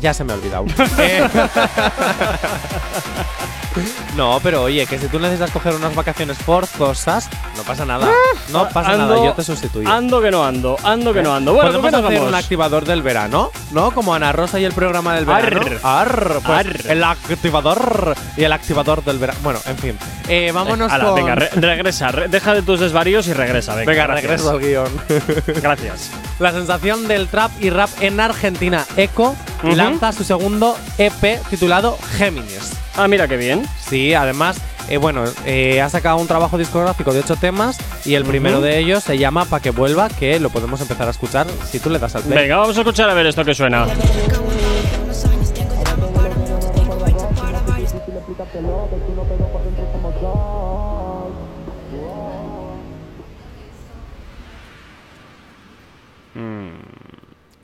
Ya se me ha olvidado. Eh, no, pero oye, que si tú necesitas coger unas vacaciones forzosas, pasa nada. No pasa Ando- nada, yo te sustituyo. Ando que no ando, ando que no ando. Bueno, ¿con Podemos hacer un activador del verano, ¿no? Como Ana Rosa y el programa del verano. Arr. Arr, pues, Arr. El activador y el activador del verano. Bueno, en fin. Eh, vámonos Ala, con. Venga, re- regresa, re- deja de tus desvaríos y regresa. Venga, Venga, regreso al guion. Gracias. La sensación del trap y rap en Argentina, Echo, Ujú. lanza su segundo EP titulado Géminis. Ah, mira qué bien. Sí, además, eh, bueno, eh, ha sacado un trabajo discográfico de ocho temas y el primero de ellos se llama Pa' que vuelva, que lo podemos empezar a escuchar si tú le das al play. Venga, vamos a escuchar a ver esto que suena.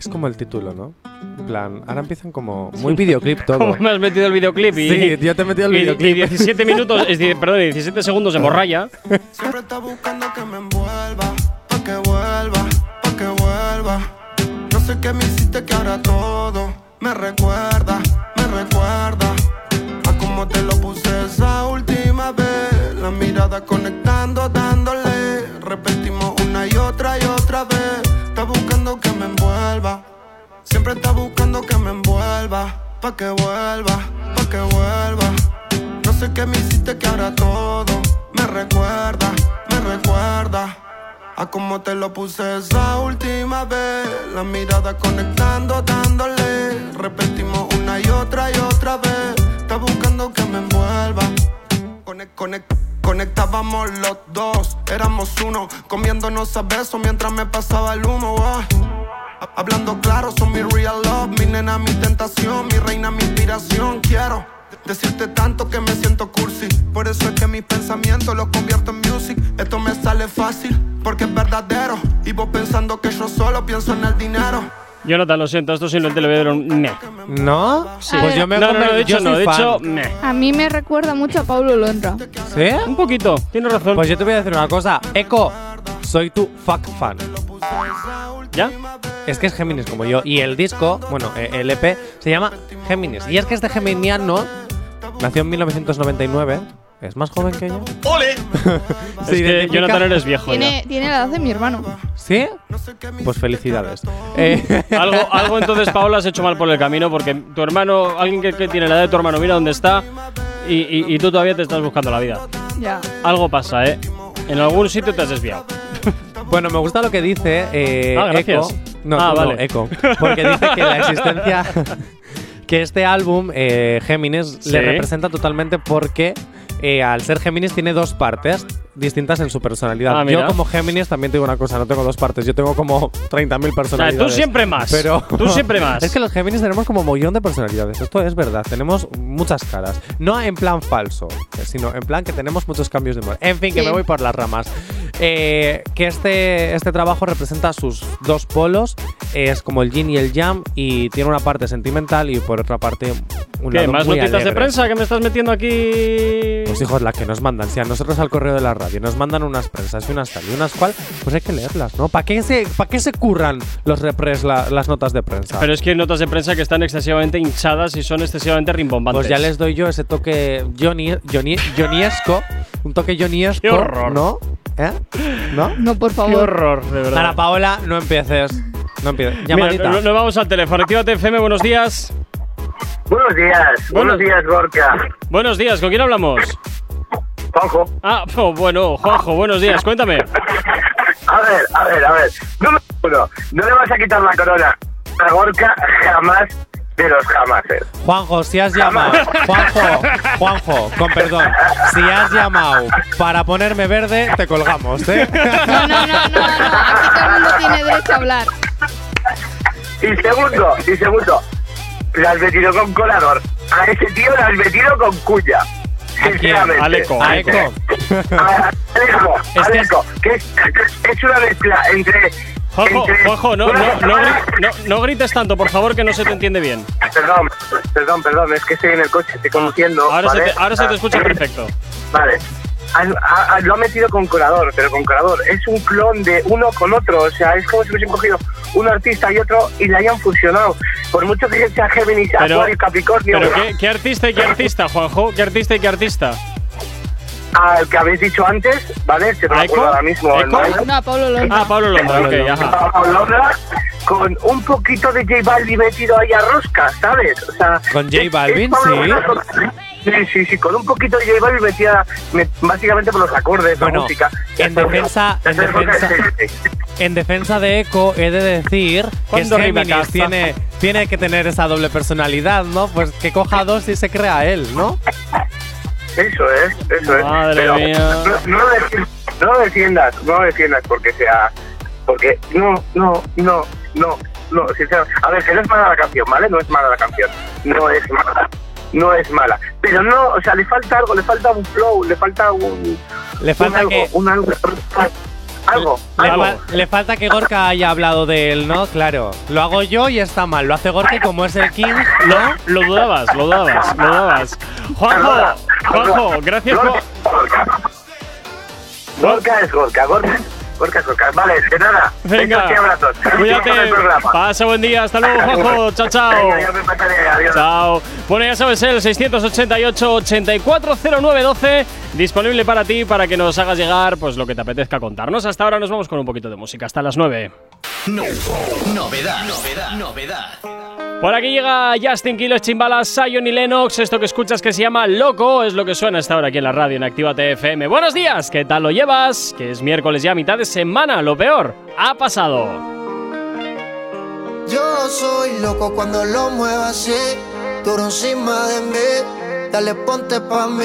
Es como el título, ¿no? En plan, ahora empiezan como muy videoclip todo. ¿Cómo me has metido el videoclip? Y, Sí, yo te he metido el y- videoclip. Y 17 minutos, es perdón, 17 segundos de morralla. Siempre está buscando que me envuelva, pa' que vuelva, pa' que vuelva. No sé qué me hiciste que ahora todo me recuerda. Siempre está buscando que me envuelva, pa' que vuelva, pa' que vuelva. No sé qué me hiciste que ahora todo me recuerda, me recuerda. A como te lo puse esa última vez. La mirada conectando, dándole. Repetimos una y otra y otra vez. Está buscando que me envuelva. Conec- conec- conectábamos los dos, éramos uno, comiéndonos a besos mientras me pasaba el humo. ah. Ha- Hablando claro, son mi real love, mi nena, mi tentación, mi reina, mi inspiración. Quiero decirte tanto que me siento cursi. Por eso es que mis pensamientos los convierto en music. Esto me sale fácil porque es verdadero. Y vos pensando que yo solo pienso en el dinero. Jonathan, lo siento, esto sin el televidero. Meh. ¿No? Sí. Pues yo me he no, no, no, de hecho no, soy de fan. hecho, meh. A mí me recuerda mucho a Paulo Londra. ¿Sí? Un poquito, tienes razón. Pues yo te voy a decir una cosa. Echo, soy tu fuck fan. ¿Ya? Es que es Géminis como yo. Y el disco, bueno, eh, el EP, se llama Géminis. Y es que este geminiano nació en 1999. Es más joven que yo. ¡Ole! Es que Jonathan eres viejo ya. Tiene, tiene la edad de mi hermano. ¿Sí? Pues felicidades. Eh, algo, algo entonces, Paola, has hecho mal por el camino porque tu hermano, alguien que, que tiene la edad de tu hermano, mira dónde está y, y- y tú todavía te estás buscando la vida. Ya. Algo pasa, ¿eh? En algún sitio te has desviado. Bueno, me gusta lo que dice eh, Ah. Echo. No, Ah, no, vale. Echo. Porque dice que la existencia. que este álbum, eh, Géminis, Sí. le representa totalmente porque eh, al ser Géminis tiene dos partes distintas en su personalidad. Ah, yo como Géminis también tengo una cosa, no tengo dos partes, yo tengo como 30.000 personalidades. tú siempre más. Pero Tú siempre más. Es que los Géminis tenemos como mollón de personalidades, esto es verdad, tenemos muchas caras. No en plan falso, sino en plan que tenemos muchos cambios de humor. En fin, que Sí. me voy por las ramas. Eh, que este, este trabajo representa sus dos polos, es como el yin y el yang, y tiene una parte sentimental y por otra parte un ¿Qué? ¿Más muy notitas de prensa que me estás metiendo aquí? Pues hijos, las que nos mandan. Si a nosotros al correo de la radio nos mandan unas prensas y unas tal y unas cual, pues hay que leerlas, ¿no? ¿Para qué se, para qué se curran los repres la- las notas de prensa? Pero es que hay notas de prensa que están excesivamente hinchadas y son excesivamente rimbombantes. pues ya les doy yo ese toque Johnny, Johnny, un toque horror. ¿no? ¿Eh? ¿No? No, por Qué favor. horror, de verdad. Ana Paola, no empieces. No empieces. Mira, Llamadita. no- nos vamos al teléfono. Actívate FM, buenos días. Buenos días, buenos días, Gorka. Buenos días, ¿con quién hablamos? Juanjo. Ah, oh, bueno, Juanjo, buenos días, cuéntame. A ver, a ver, a ver. Número uno, no le vas a quitar la corona a Gorka jamás de los jamases. Juanjo, si has llamado, Juanjo, Juanjo, con perdón, si has llamado para ponerme verde, te colgamos, ¿eh? No, no, no, no, no. Aquí todo el mundo tiene derecho a hablar. Y segundo, y segundo, le has metido con colador. A ese tío le has metido con cuya. Sinceramente. Aleco, A Aleco. a- Aleco, Aleco, que es, es una mezcla entre. Juanjo, entre Juanjo, no, no, no, no- no grites tanto, por favor, que no se te entiende bien. Perdón, perdón, perdón, es que estoy en el coche, estoy conduciendo. Ahora, se ¿vale? te, ahora se te Ah, escucha perfecto. Vale. Ha- ha- lo ha metido con colador, pero con colador. Es un clon de uno con otro. O sea, es como si hubiesen cogido un artista y otro y le hayan fusionado. Por mucho que sea Géminis, Acuario Capricornio. Pero ¿qué, qué artista y qué artista, Juanjo? ¿Qué artista y qué artista? Al que habéis dicho antes, ¿vale? Se me ¿A acuerdo ahora mismo. el ¿Eco? No, Pablo Londra. Ah, Pablo Londra, ok, Pablo ajá. Pablo Londra, con un poquito de J Balvin metido ahí a rosca, ¿sabes? O sea, Con J Balvin, sí. Sí, sí, sí, con un poquito de J Balvin metida me- básicamente por los acordes, la Bueno, música. en defensa- en defensa- sí. En defensa de Echo, he de decir que ¿Cuándo rima Géminis tiene, tiene que tener esa doble personalidad, ¿no? Pues que coja dos y se crea él, ¿no? Eso es, eso es. Madre Pero mía. No, no lo defi- no defiendas, no lo defiendas porque sea. Porque no, no, no, no, no, sinceramente. A ver, que no es mala la canción, ¿vale? No es mala la canción. No es mala. No es mala. Pero no, o sea, le falta algo, le falta un flow, le falta un. Le falta un algo, que- Un algo. Algo, Le, algo. fa- le falta que Gorka haya hablado de él, ¿no? Claro. Lo hago yo y está mal. Lo hace Gorka y como es el King, Lo, lo dudabas, lo dudabas, lo dudabas. Juanjo, Juanjo, gracias por. Gorka. Gorka es Gorka, Gorka. Gorka Gorka. Vale, de nada. Venga, abrazos. cuídate. Pasa buen día, hasta luego. Chao, chao. Venga, ya me pasaré, adiós. Chao. Bueno, ya sabes, el 688-840912 disponible para ti para que nos hagas llegar pues lo que te apetezca contarnos. Hasta ahora nos vamos con un poquito de música, hasta las 9. No- novedad, novedad, novedad. Por aquí llega Justin Quiles, Chimbala, Sion y Lennox. Esto que escuchas que se llama Loco es lo que suena hasta ahora aquí en la radio en Actívate FM. Buenos días, ¿qué tal lo llevas? Que es miércoles ya, mitad de semana. Lo peor ha pasado. Yo soy loco cuando lo muevo así, duro encima de mí. Dale, ponte pa' mí,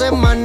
semana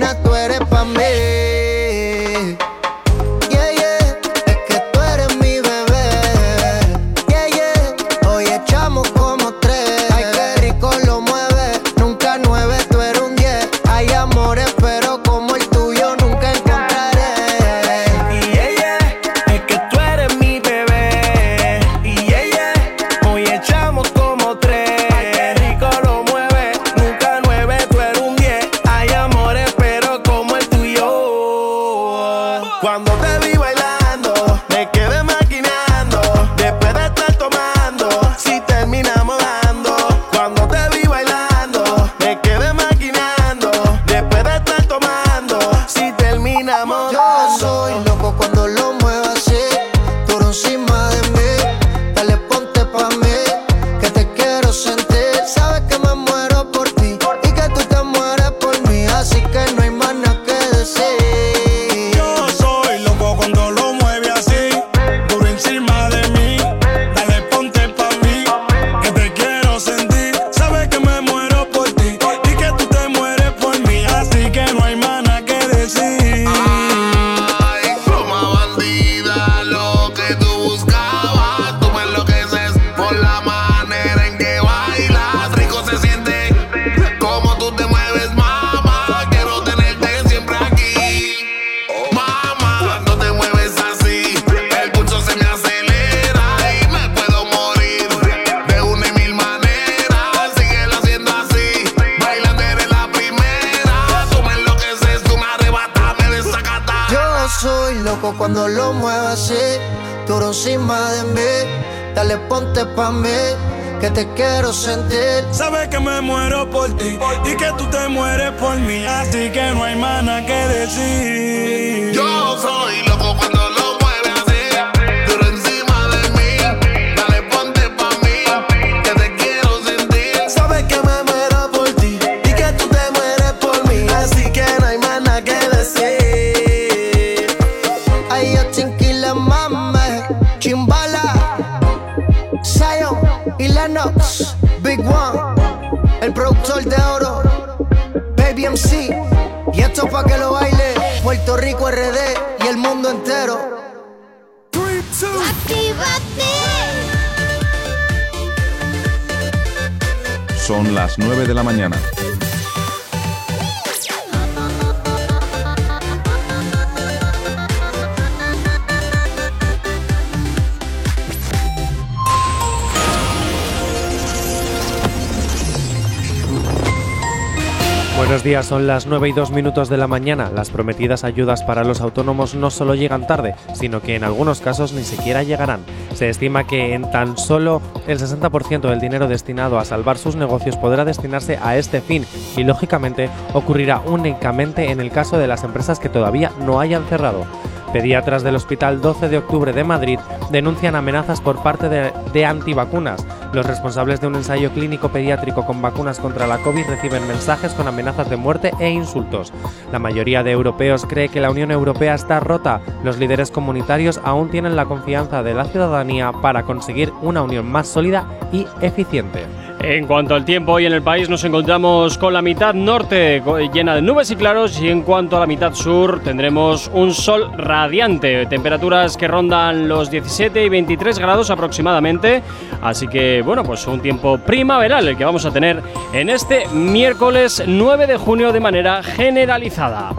son las 9 y 2 minutos de la mañana. Las prometidas ayudas para los autónomos no solo llegan tarde, sino que en algunos casos ni siquiera llegarán. Se estima que en tan solo el 60% del dinero destinado a salvar sus negocios podrá destinarse a este fin y lógicamente ocurrirá únicamente en el caso de las empresas que todavía no hayan cerrado. Pediatras del Hospital 12 de Octubre de Madrid denuncian amenazas por parte de, de antivacunas. Los responsables de un ensayo clínico pediátrico con vacunas contra la COVID reciben mensajes con amenazas de muerte e insultos. La mayoría de europeos cree que la Unión Europea está rota. Los líderes comunitarios aún tienen la confianza de la ciudadanía para conseguir una unión más sólida y eficiente. En cuanto al tiempo, hoy en el país nos encontramos con la mitad norte llena de nubes y claros y en cuanto a la mitad sur tendremos un sol radiante, temperaturas que rondan los 17 y 23 grados aproximadamente, así que bueno, pues un tiempo primaveral el que vamos a tener en este miércoles 9 de junio de manera generalizada.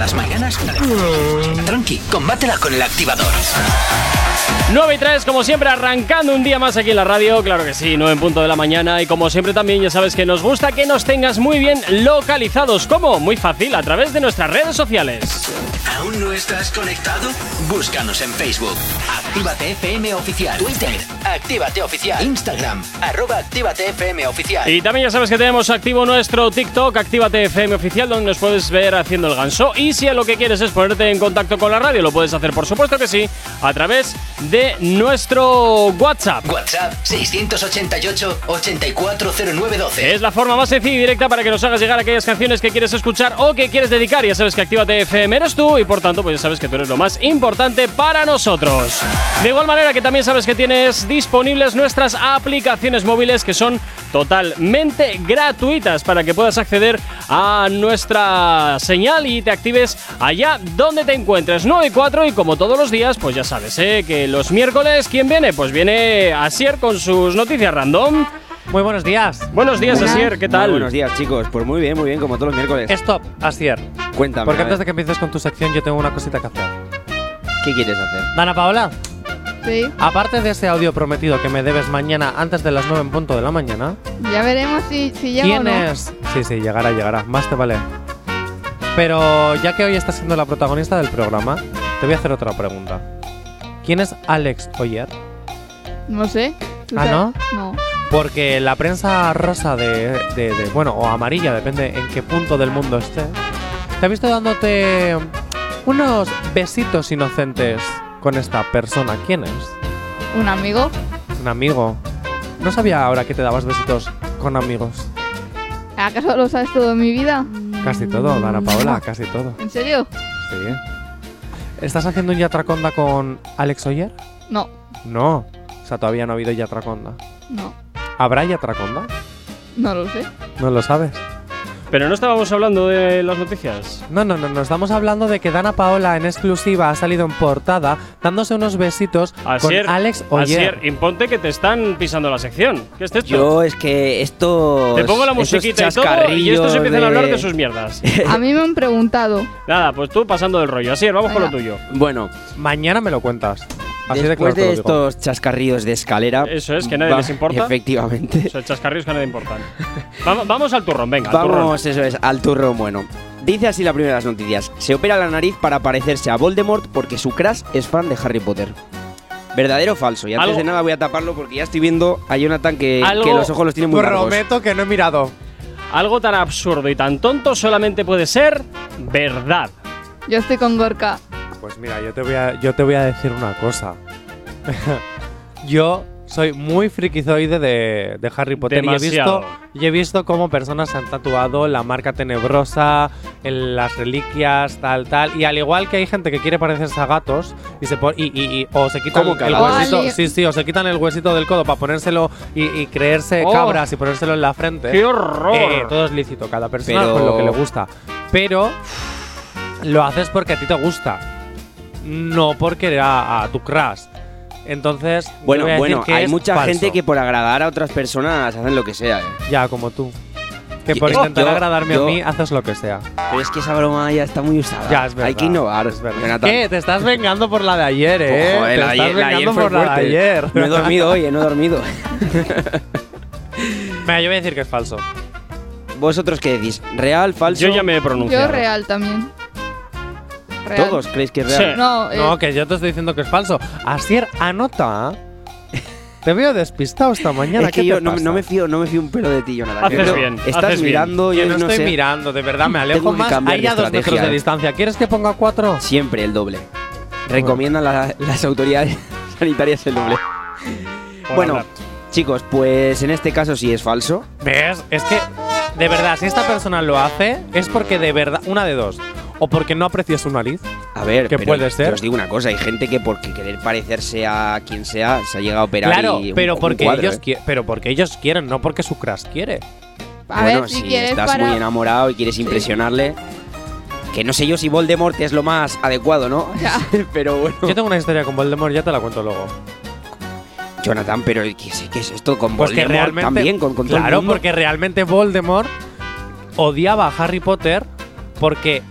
Las mañanas, tranqui, combátela con el activador. 9 y 3, como siempre, arrancando un día más aquí en la radio, claro que sí, 9 en punto de la mañana. Y como siempre, también ya sabes que nos gusta que nos tengas muy bien localizados. ¿Cómo? Muy fácil, a través de nuestras redes sociales. ¿Aún no estás conectado? Búscanos en Facebook. Actívate FM Oficial. Twitter. Actívate Oficial. Instagram. Arroba Actívate FM Oficial. Y también ya sabes que tenemos activo nuestro TikTok, Actívate FM Oficial, donde nos puedes ver haciendo el ganso. Y si a lo que quieres es ponerte en contacto con la radio, lo puedes hacer, por supuesto que sí, a través de nuestro WhatsApp. WhatsApp 688-840912. Es la forma más sencilla y directa para que nos hagas llegar aquellas canciones que quieres escuchar o que quieres dedicar. Ya sabes que Actívate FM eres tú y por tanto, pues ya sabes que tú eres lo más importante para nosotros. De igual manera que también sabes que tienes disponibles nuestras aplicaciones móviles que son totalmente gratuitas para que puedas acceder a nuestra señal y te actives allá donde te encuentres. 9 y 4 y como todos los días, pues ya sabes, ¿eh? que los miércoles, ¿quién viene? Pues viene Asier con sus noticias random. Muy buenos días. Buenos días, Asier, ¿qué tal? Muy buenos días, chicos. Pues muy bien, muy bien, como todos los miércoles. Stop, Asier. Cuéntame. Porque a antes ver, de que empieces con tu sección, yo tengo una cosita que hacer. ¿Qué quieres hacer? Dana Paola, Sí, aparte de ese audio prometido que me debes mañana antes de las 9 en punto de la mañana, ya veremos si, si llega o ¿quién no. es? Sí, sí, llegará, llegará. Más te vale. Pero ya que hoy estás siendo la protagonista del programa, te voy a hacer otra pregunta. ¿Quién es Alex Oyer? No sé. ¿Tú ¿Ah, sabes? No. Porque la prensa rosa de, de- de- bueno, o amarilla, depende en qué punto del mundo esté, te ha visto dándote unos besitos inocentes con esta persona. ¿Quién es? ¿Un amigo? Un amigo. No sabía ahora que te dabas besitos con amigos. ¿Acaso lo sabes todo de mi vida? Casi todo, Dana Paola, casi todo. ¿En serio? Sí. ¿Estás haciendo un Yatraconda con Alex Oyer? No, No. O sea, todavía no ha habido Yatraconda. no, ¿Habrá Yatraconda? no lo sé. No lo sabes. Pero no estábamos hablando de las noticias. No, no, no, no. Estamos hablando de que Dana Paola en exclusiva ha salido en portada dándose unos besitos Asier, con Alex Oyer. Asier, imponte que te están pisando la sección. ¿Qué es esto? Yo es que esto. Te pongo la musiquita y todo y estos empiezan a hablar de sus mierdas. A mí me han preguntado. Nada, pues tú pasando del rollo. Asier, vamos con lo tuyo. Bueno, Mañana me lo cuentas. Así de después claro de, lo digo. estos chascarrillos de escalera. Eso es, que nadie va- les importa. Efectivamente. Son chascarrillos que nadie importan. vamos, vamos al turrón, venga, al turrón. Vamos, eso es, al turrón bueno. Dice así la primera de las noticias. Se opera la nariz para parecerse a Voldemort porque su crush es fan de Harry Potter. ¿Verdadero o falso? Y antes Algo- de nada voy a taparlo porque ya estoy viendo a Jonathan que, que los ojos los tiene muy largos. Prometo que no he mirado. Algo tan absurdo y tan tonto solamente puede ser verdad. Yo estoy con Gorka. Pues mira, yo te voy a, yo te voy a decir una cosa. yo soy muy frikizoide de, de Harry Potter y he, visto, y he visto cómo personas se han tatuado la marca tenebrosa, el- las reliquias, tal, tal. Y al igual que hay gente que quiere parecerse a gatos y se pon- y, y- y- o se quitan ¿Cómo que a el huesito, sí, sí, o se quitan el huesito del codo para ponérselo y, y creerse Oh. cabras y ponérselo en la frente. ¡Qué horror! Eh, todo es lícito, cada persona Pero- con lo que le gusta. Pero lo haces porque a ti te gusta, no porque a, a tu crush. Entonces, Bueno, voy a decir bueno, que hay es mucha falso. gente que por agradar a otras personas hacen lo que sea. ¿eh? Ya, como tú. Que por intentar yo- agradarme yo- a mí haces lo que sea. Pero es que esa broma ya está muy usada. Ya, es verdad. Hay que innovar. es verdad. ¿Qué? Te estás vengando por la de ayer, ¿eh? Joder, te la estás ayer- vengando fue por la de fuerte. ayer. No he dormido hoy, eh, no he dormido. Mira, yo voy a decir que es falso. ¿Vosotros qué decís? ¿Real, falso? Yo ya me he pronunciado. Yo real también. Real. ¿Todos creéis que es real? Sí. No, eh, No, que yo te estoy diciendo que es falso. Asier, anota. Te veo despistado esta mañana. Es que ¿qué yo te no, pasa? no me fío, no me fío un pelo de ti, Jonathan. Haces bien, Estás haces bien. mirando, Que yo no no, estoy sé. mirando, de verdad, me alejo más. Hay a dos metros de distancia. ¿Quieres que ponga cuatro? Siempre el doble. Recomiendan la- las autoridades sanitarias el doble. Por bueno, hablar. chicos, pues en este caso sí es falso. ¿Ves? Es que, de verdad, si esta persona lo hace, es porque de verdad, una de dos. O porque no aprecia su nariz. A ver, ¿Qué pero puede ser? que os digo una cosa, hay gente que porque querer parecerse a quien sea se ha llegado a operar Claro, y un- pero un porque cuadro, ellos ¿eh? pero porque ellos quieren, no porque su crush quiere. a bueno, ver, si si quieres estás para. muy enamorado y quieres impresionarle, que no sé yo si Voldemort es lo más adecuado, ¿no? Ya. pero bueno. Yo tengo una historia con Voldemort, ya te la cuento luego. Jonathan, pero ¿qué es, qué es esto con Pues que Voldemort realmente. también? Con, con todo el claro, mundo? porque realmente Voldemort odiaba a Harry Potter porque.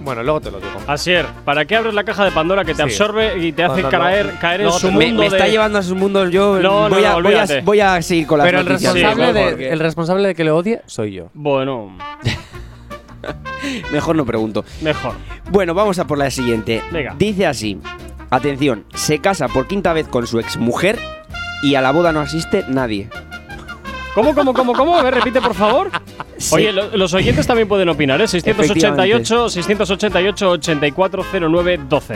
Bueno, luego te lo digo. Asier, ¿para qué abres la caja de Pandora que te Sí. absorbe y te hace No, no, no. caer, caer en su me, mundo me está de- llevando a sus mundos yo. No, no, voy, a, voy, a, voy a seguir con las Pero el responsable, Sí, de, porque el responsable de que le odie soy yo. Bueno, Mejor no pregunto. mejor. Bueno, vamos a por la siguiente. Venga. Dice así: Atención, se casa por quinta vez con su exmujer y a la boda no asiste nadie. ¿Cómo, cómo, cómo, cómo? A ver, repite, por favor. Oye, lo- los oyentes también pueden opinar, ¿eh? 688, 688, 8409, 12.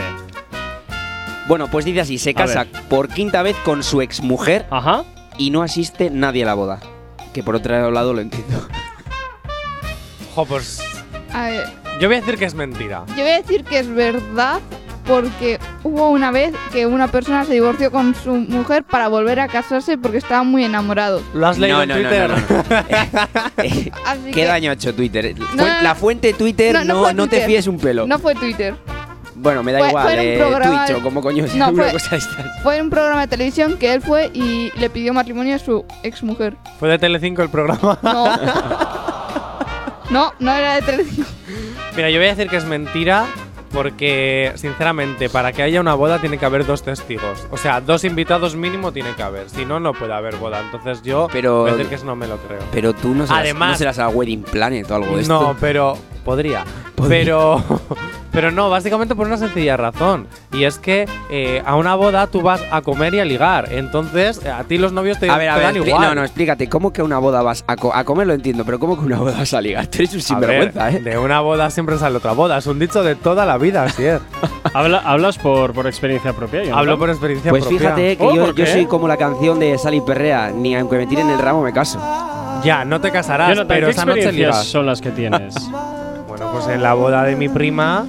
Bueno, pues dice así: se casa por quinta vez con su exmujer Ajá. y no asiste nadie a la boda. Que por otro lado lo entiendo. Jo, pues. A ver, Yo voy a decir que es mentira. yo voy a decir que es verdad porque hubo una vez que una persona se divorció con su mujer para volver a casarse porque estaban muy enamorados. ¿Lo has leído No, en no, no, Twitter? no, no. Eh, Así ¿Qué que daño ha hecho Twitter? La fuente Twitter No, no, no fue no te Twitter. fíes un pelo. no fue Twitter. bueno, me da Fue- igual, fue en un eh, programa Twitch de- o como coño sea No, una fue- cosa de estas. Fue en un programa de televisión que él fue y le pidió matrimonio a su exmujer. Fue de Telecinco el programa. No. no, no era de Telecinco. Mira, yo voy a decir que es mentira porque, sinceramente, para que haya una boda tiene que haber dos testigos. O sea, dos invitados mínimo tiene que haber. Si no, no puede haber boda. Entonces yo Pero- voy a decir que eso no me lo creo. Pero tú no serás, Además- no serás a Wedding Planet o algo de esto. No, pero podría. Podría. Pero, pero no, básicamente por una sencilla razón. Y es que eh, a una boda tú vas a comer y a ligar. Entonces, eh, a ti los novios te, A ver, a te ver, dan igual. no, no, explícate, ¿cómo que una boda vas a, co- a comer? Lo entiendo, pero ¿cómo que una boda vas a ligar? Tú eres un ver, sinvergüenza, ¿eh? De una boda siempre sale otra boda. Es un dicho de toda la vida, así es. Habla- ¿Hablas por, por experiencia propia? Jonathan? Hablo por experiencia Pues propia. fíjate que Oh, yo, ¿por yo soy como la canción de Sally Perrea, ni aunque me tiren el ramo me caso. Ya, no te casarás, pero ¿qué esa noche experiencias ligas. son las que tienes? Bueno, pues en la boda de mi prima.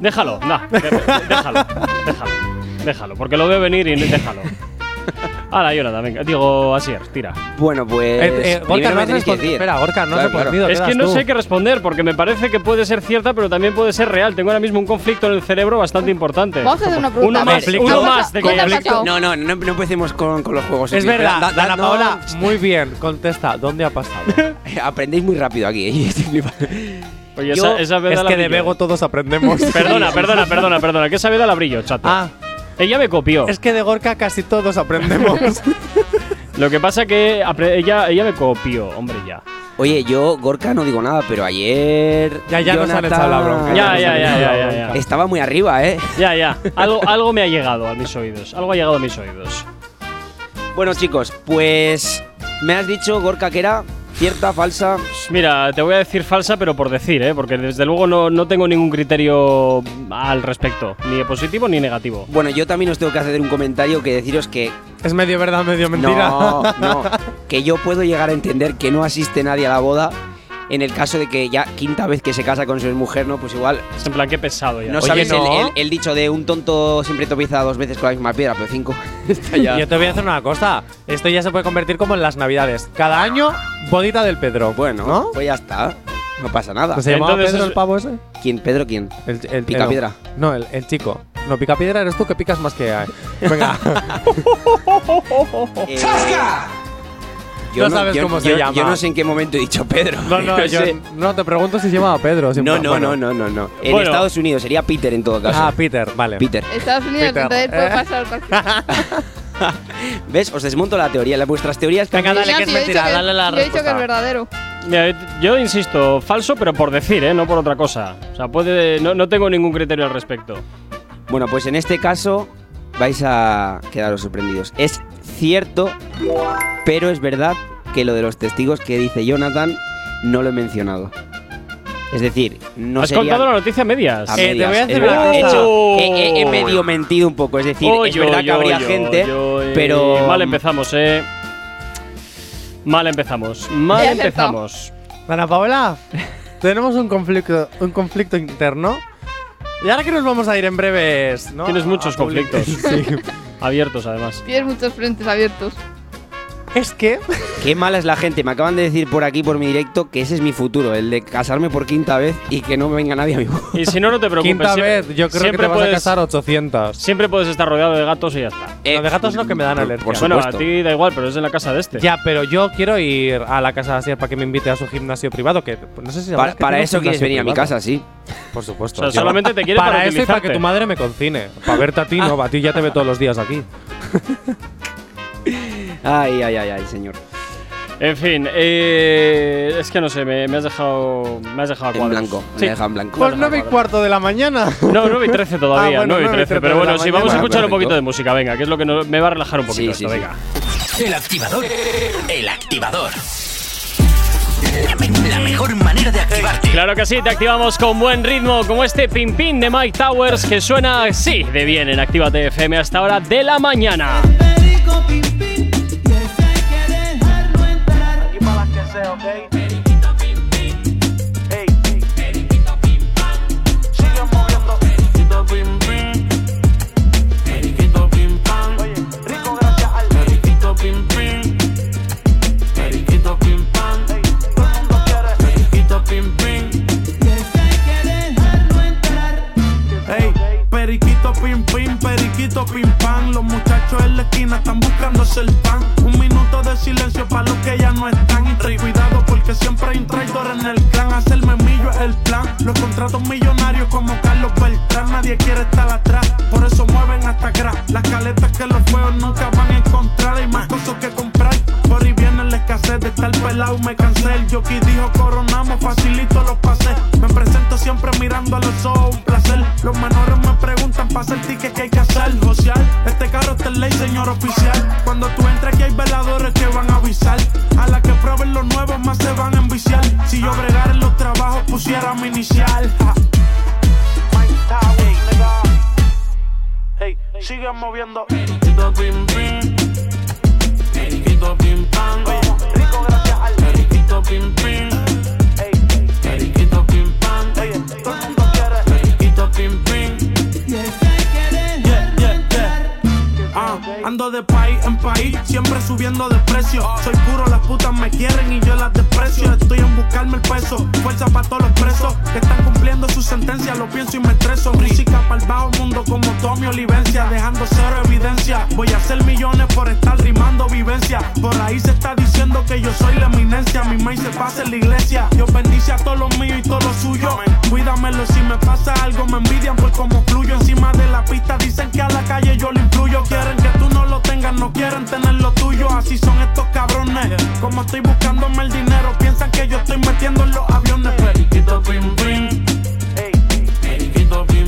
Déjalo, no, déjalo, déjalo. Déjalo, porque lo veo venir y déjalo. Hala, Jonathan, venga. Digo, Asier, tira. Bueno, pues. Eh, eh, Gorka, no has tenéis que respon- decir. Espera, Gorka, no has Claro, claro. respondido. Es que no tú. sé qué responder porque me parece que puede ser cierta, pero también puede ser real. Tengo ahora mismo un conflicto en el cerebro bastante importante. Vamos a hacer una pregunta. Uno más, ¿Qué uno más de conflicto. No, no, no, no empecemos con, con los juegos. Es verdad, da- da- Dana no, Paola, muy bien, contesta, ¿dónde ha pasado? Aprendéis muy rápido aquí. Oye, Yo- esa, esa veda es la que de brillo. Bego todos aprendemos. Perdona, perdona, perdona, perdona. Que esa veda la brillo, chato. Ah, Ella me copió. es que de Gorka casi todos aprendemos. Lo que pasa que apre- ella, ella me copió, hombre, ya. Oye, yo, Gorka, no digo nada, pero ayer. Ya, ya nos han Jonathan echado la bronca, Ya, ya, ya, ya, ya. Estaba muy arriba, ¿eh? Ya, ya. Algo, algo me ha llegado a mis oídos. Algo ha llegado a mis oídos. Bueno, chicos, pues. Me has dicho, Gorka, que era cierta, falsa. Mira, te voy a decir falsa, pero por decir, ¿eh? Porque desde luego no, no tengo ningún criterio al respecto. Ni positivo ni negativo. Bueno, yo también os tengo que hacer un comentario que deciros que. es medio verdad, medio mentira. No, no. Que yo puedo llegar a entender que no asiste nadie a la boda. En el caso de que ya quinta vez que se casa con su mujer, ¿no? Pues igual. Es en plan, qué pesado ya. No Oye, sabes el- no. El, el dicho de un tonto siempre tropieza dos veces con la misma piedra, pero cinco. Está ya. Yo te voy a hacer una cosa. Esto ya se puede convertir como en las navidades. Cada año, bodita del Pedro. Bueno, ¿no? pues ya está. No pasa nada. ¿No ¿Se llamaba Entonces Pedro es- el pavo ese? ¿Quién? ¿Pedro quién? El, el Pica el- piedra. No, el, el chico. No, pica piedra eres tú que picas más que hay. Venga. Eh, No sabes cómo se yo- llama. Yo no sé en qué momento he dicho Pedro. no, no, yo sé. no te pregunto si se llamaba Pedro. si- No, no, bueno. no, no, no, no. En Bueno. Estados Unidos sería Peter en todo caso. Ah, Peter, vale. Peter. Estados Unidos, Peter, entonces puede eh. pasar cualquier ¿Ves? Os desmonto la teoría. La- Vuestras teorías Venga, dale, que es yo mentira. que- Dale la Yo he dicho que respuesta. es verdadero. Mira, yo insisto, falso, pero por decir, ¿eh? No por otra cosa. O sea, puede. No, no tengo ningún criterio al respecto. Bueno, pues en este caso vais a quedaros sorprendidos. Es cierto, pero es verdad que lo de los testigos que dice Jonathan no lo he mencionado. Es decir, no Has contado la noticia a medias. a Eh, te voy a decir Es una verdad, he cosa. hecho- he, he- he medio mentido un poco. Es decir, es Oy, verdad oy, que habría oy, gente, oy, oy. pero Mal empezamos, ¿eh? Mal empezamos. Mal empezamos. Ana Paola, tenemos un conflicto, un conflicto interno. Y ahora que nos vamos a ir en breves, ¿no? Tienes muchos conflictos. Sí. Abiertos, además. Tienes muchos frentes abiertos. Es que Qué mala es la gente. Me acaban de decir por aquí, por mi directo, que ese es mi futuro, el de casarme por quinta vez y que no me venga nadie a mi boda. Y si no, no te preocupes. quinta siempre- vez, yo creo que siempre te vas puedes, a casar 800. Siempre puedes estar rodeado de gatos y ya está. Los de gatos no que me dan alergia. por bueno, a ti da igual, pero es en la casa de este. Ya, pero yo quiero ir a la casa de Asier para que me invite a su gimnasio privado, que no sé si Para, que para eso quieres venir a mi casa, sí. Por supuesto. O sea, solamente te quiere para, para eso y para que tu madre me concine. Para verte a ti, no, a ti ya te ve todos los días aquí. Ay, ay, ay, ay, señor. En fin, eh, es que no sé, me, me has dejado. Me has dejado a En blanco. Me Sí. deja en blanco. Pues 9 y cuarto de la mañana. No, 9 y 13 todavía, Ah, bueno, 9 y 9 y 13. 13 Pero bueno, sí, vamos a escuchar un poquito de música, venga, que es lo que no- me va a relajar un poquito Sí, esto, sí, sí. venga. El activador. El activador. La mejor manera de activarte. Claro que sí, te activamos con buen ritmo, como este pin pin de Mike Towers que suena así de bien en Actívate FM hasta hora de la mañana. Periquito Los muchachos en la esquina están buscándose el pan. Un minuto de silencio para los que ya no están. Y cuidado porque siempre hay un traidor en el clan. Hacerme millo es el plan. Los contratos millonarios como Carlos Beltrán. Nadie quiere estar atrás. Por eso mueven hasta atrás. Las caletas que los feos nunca van a encontrar. Hay más cosas que comprar. Por ahí viene la escasez de estar pelado. Me cansé. El jockey dijo coronamos. Facilito los pases. Me presento siempre mirando a los ojos. Un placer. Los menores me preguntan para hacer ticket que hay que hacer. Social. Este carro está en ley, señor oficial. Cuando tú entres aquí hay veladores que van a avisar. A la que prueben los nuevos más se van a enviciar. Si yo bregara en los trabajos pusiera mi inicial. Ja. Nigga. Hey, sigue moviendo. Periquito pim pim. Periquito pim pam. Rico gracias al periquito pim pim. Hey, periquito pim pam. Todo el mundo quiere periquito pim pim. Ando de país en país, siempre subiendo de precio. Soy puro, las putas me quieren y yo las desprecio. Estoy en buscarme el peso, fuerza para todos los presos que están cumpliendo su sentencia. Lo pienso y me estreso. Música para el bajo mundo como Tommy Olivencia, dejando cero evidencia. Voy a hacer millones por estar rimando vivencia. Por ahí se está diciendo que yo soy la eminencia. Mi maíz se pasa en la iglesia. Dios bendice a todos los míos y todo lo suyo. Cuídamelo si me pasa algo, me envidian por cómo fluyo encima de la pista. Dicen que a la calle yo lo influyo. Quieren que tú no lo tengas, no quieren tener lo tuyo. Así son estos cabrones. Como estoy buscándome el dinero, piensan que yo estoy metiendo en los aviones. Periquito pim pim. Periquito pim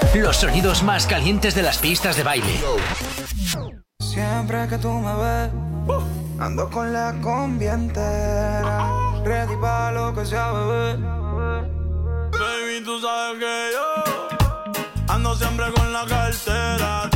Los sonidos más calientes de las pistas de baile. Siempre que tú me ves, ando con la combi entera. Ready para lo que sea, bebé. Baby, tú sabes que yo ando siempre con la cartera.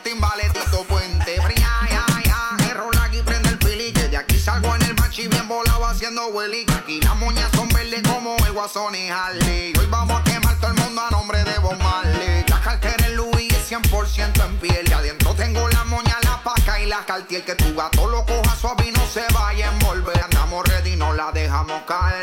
Los timbales Puente. Pero ya, ya, error aquí prende el pili, que de aquí salgo en el machi bien volado haciendo Willy. Aquí las moñas son verdes como el guasón y Harley. Hoy vamos a quemar todo el mundo a nombre de Bob Marley. La cartera en Louis es 100% en piel, y adentro tengo la moña, la paca y la cartier. Que tu gato lo coja suave y no se vaya a envolver. Andamos ready, no la dejamos caer.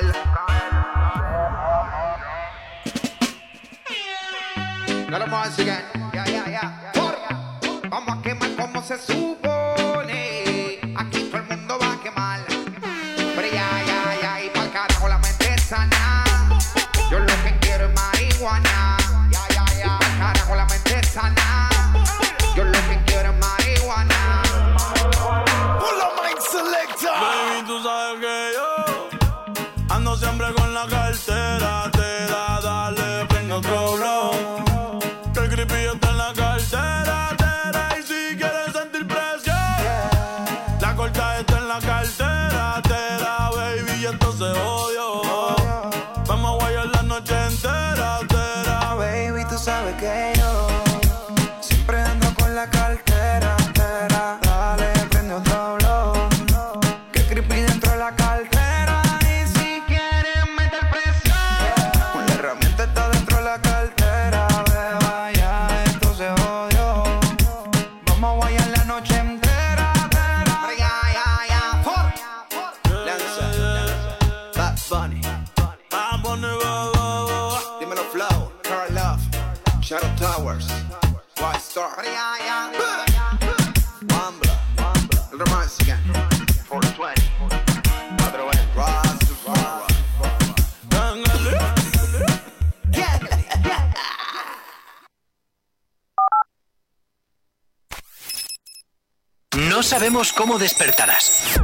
Sabemos cómo despertarás,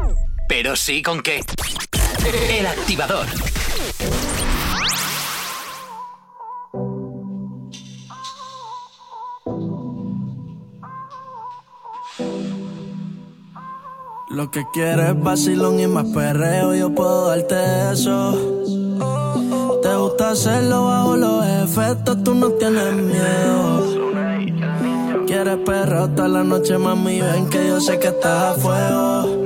pero sí con qué. El activador. Lo que quieres es vacilón y más perreo, yo puedo darte eso. Te gusta hacerlo bajo los efectos, tú no tienes miedo. Perreo hasta la noche, mami, ven que yo sé que estás a fuego.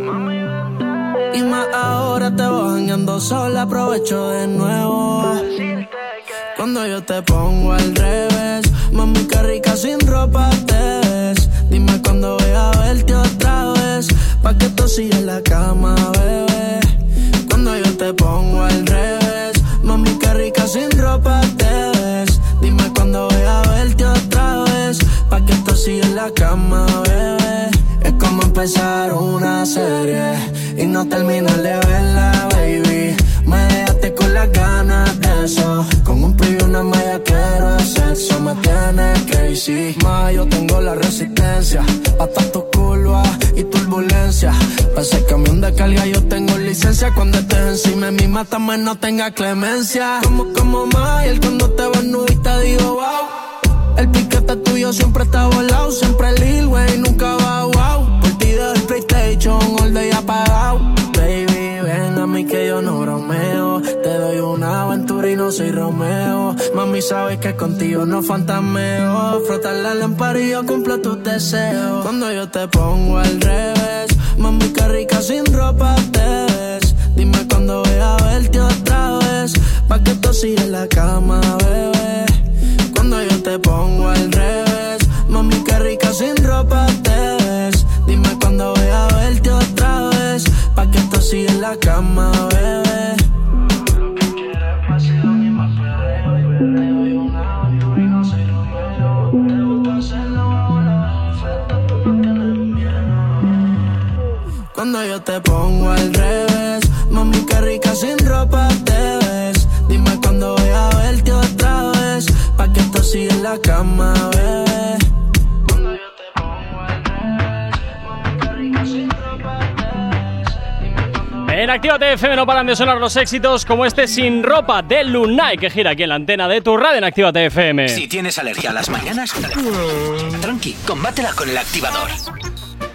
Y más ahora te voy jangueando sola, aprovecho de nuevo. Cuando yo te pongo al revés, mami, qué rica sin ropa te ves. Dime cuando voy a verte otra vez, pa' que esto siga en la cama, bebé. Cuando yo te pongo al revés, mami, qué rica sin ropa te siga en la cama, bebé. Es como empezar una serie y no terminar de verla, baby. Me dejaste con las ganas de eso. Con un pillo y una malla quiero sexo. Me tienes crazy. Ma, yo tengo la resistencia. A tanto curva y turbulencia. Pa' ese camión de carga yo tengo licencia. Cuando estés encima de mí, mátame, no tenga clemencia. Como, como Mayer cuando te ves nudo y te digo wow. El tuyo siempre está volado. Siempre Lil Wayne, nunca va wow. Por del PlayStation, all day apagado. Baby, ven a mí que yo no bromeo. Te doy una aventura y no soy Romeo. Mami, sabes que contigo no fantameo. Frotar la lámpara y yo cumplo tus deseos. Cuando yo te pongo al revés, mami, qué rica sin ropa te ves. Dime cuando voy a verte otra vez. Pa' que esto siga en la cama, bebé. Cuando yo te pongo al revés, mami, qué rica sin ropa te ves. Dime cuando voy a verte otra vez, pa' que esto siga en la cama, bebé. Cuando yo te pongo al revés, mami, qué rica sin ropa te ves. Dime cuando voy a verte otra vez, pa' que esto siga en la cama, bebé. En Actívate FM no paran de sonar los éxitos como este Sin Ropa de Lunay que gira aquí en la antena de tu radio en Actívate FM. Si tienes alergia a las mañanas, tranqui, combátela con el activador.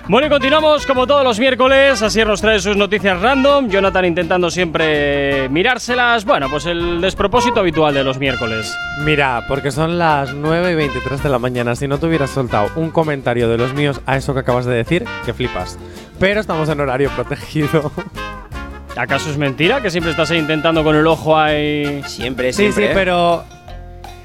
Bueno, y continuamos como todos los miércoles. Así nos trae sus noticias random. Jonathan intentando siempre mirárselas. Bueno, pues el despropósito habitual de los miércoles. Mira, porque son las 9 y 23 de la mañana. Si no te hubieras soltado un comentario de los míos a eso que acabas de decir, que flipas. Pero estamos en horario protegido. ¿Acaso es mentira que siempre estás ahí intentando con el ojo ahí? Siempre, Sí, sí, pero.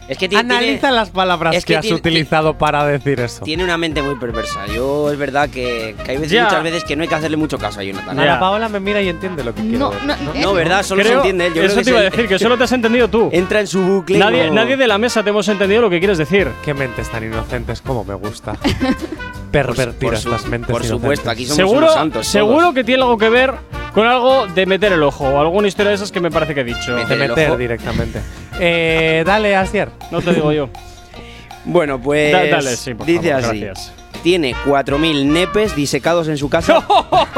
Es que Analiza tiene- las palabras es que, que has utilizado para decir eso. Tiene una mente muy perversa. Yo es verdad que, que hay veces, Ya. muchas veces que no hay que hacerle mucho caso a Jonathan. Ana Paola me mira y entiende lo que quiero No, decir, no, No, ¿verdad? Solo se Creo- entiende él. Yo eso creo que te iba a se- decir, que solo te has entendido tú. Entra en su bucle. Nadie, no- nadie de la mesa te hemos entendido lo que quieres decir. Qué mentes tan inocentes, como me gusta. Pervertir estas mentes por supuesto, inocentes. aquí somos Seguro, unos santos. todos. seguro que tiene algo que ver con algo de meter el ojo o alguna historia de esas que me parece que he dicho. De meter directamente. Eh, dale, Asier. No te digo yo. Bueno, pues. Da- dale, sí, por dice favor, así. gracias. Tiene 4.000 nepes disecados en su casa.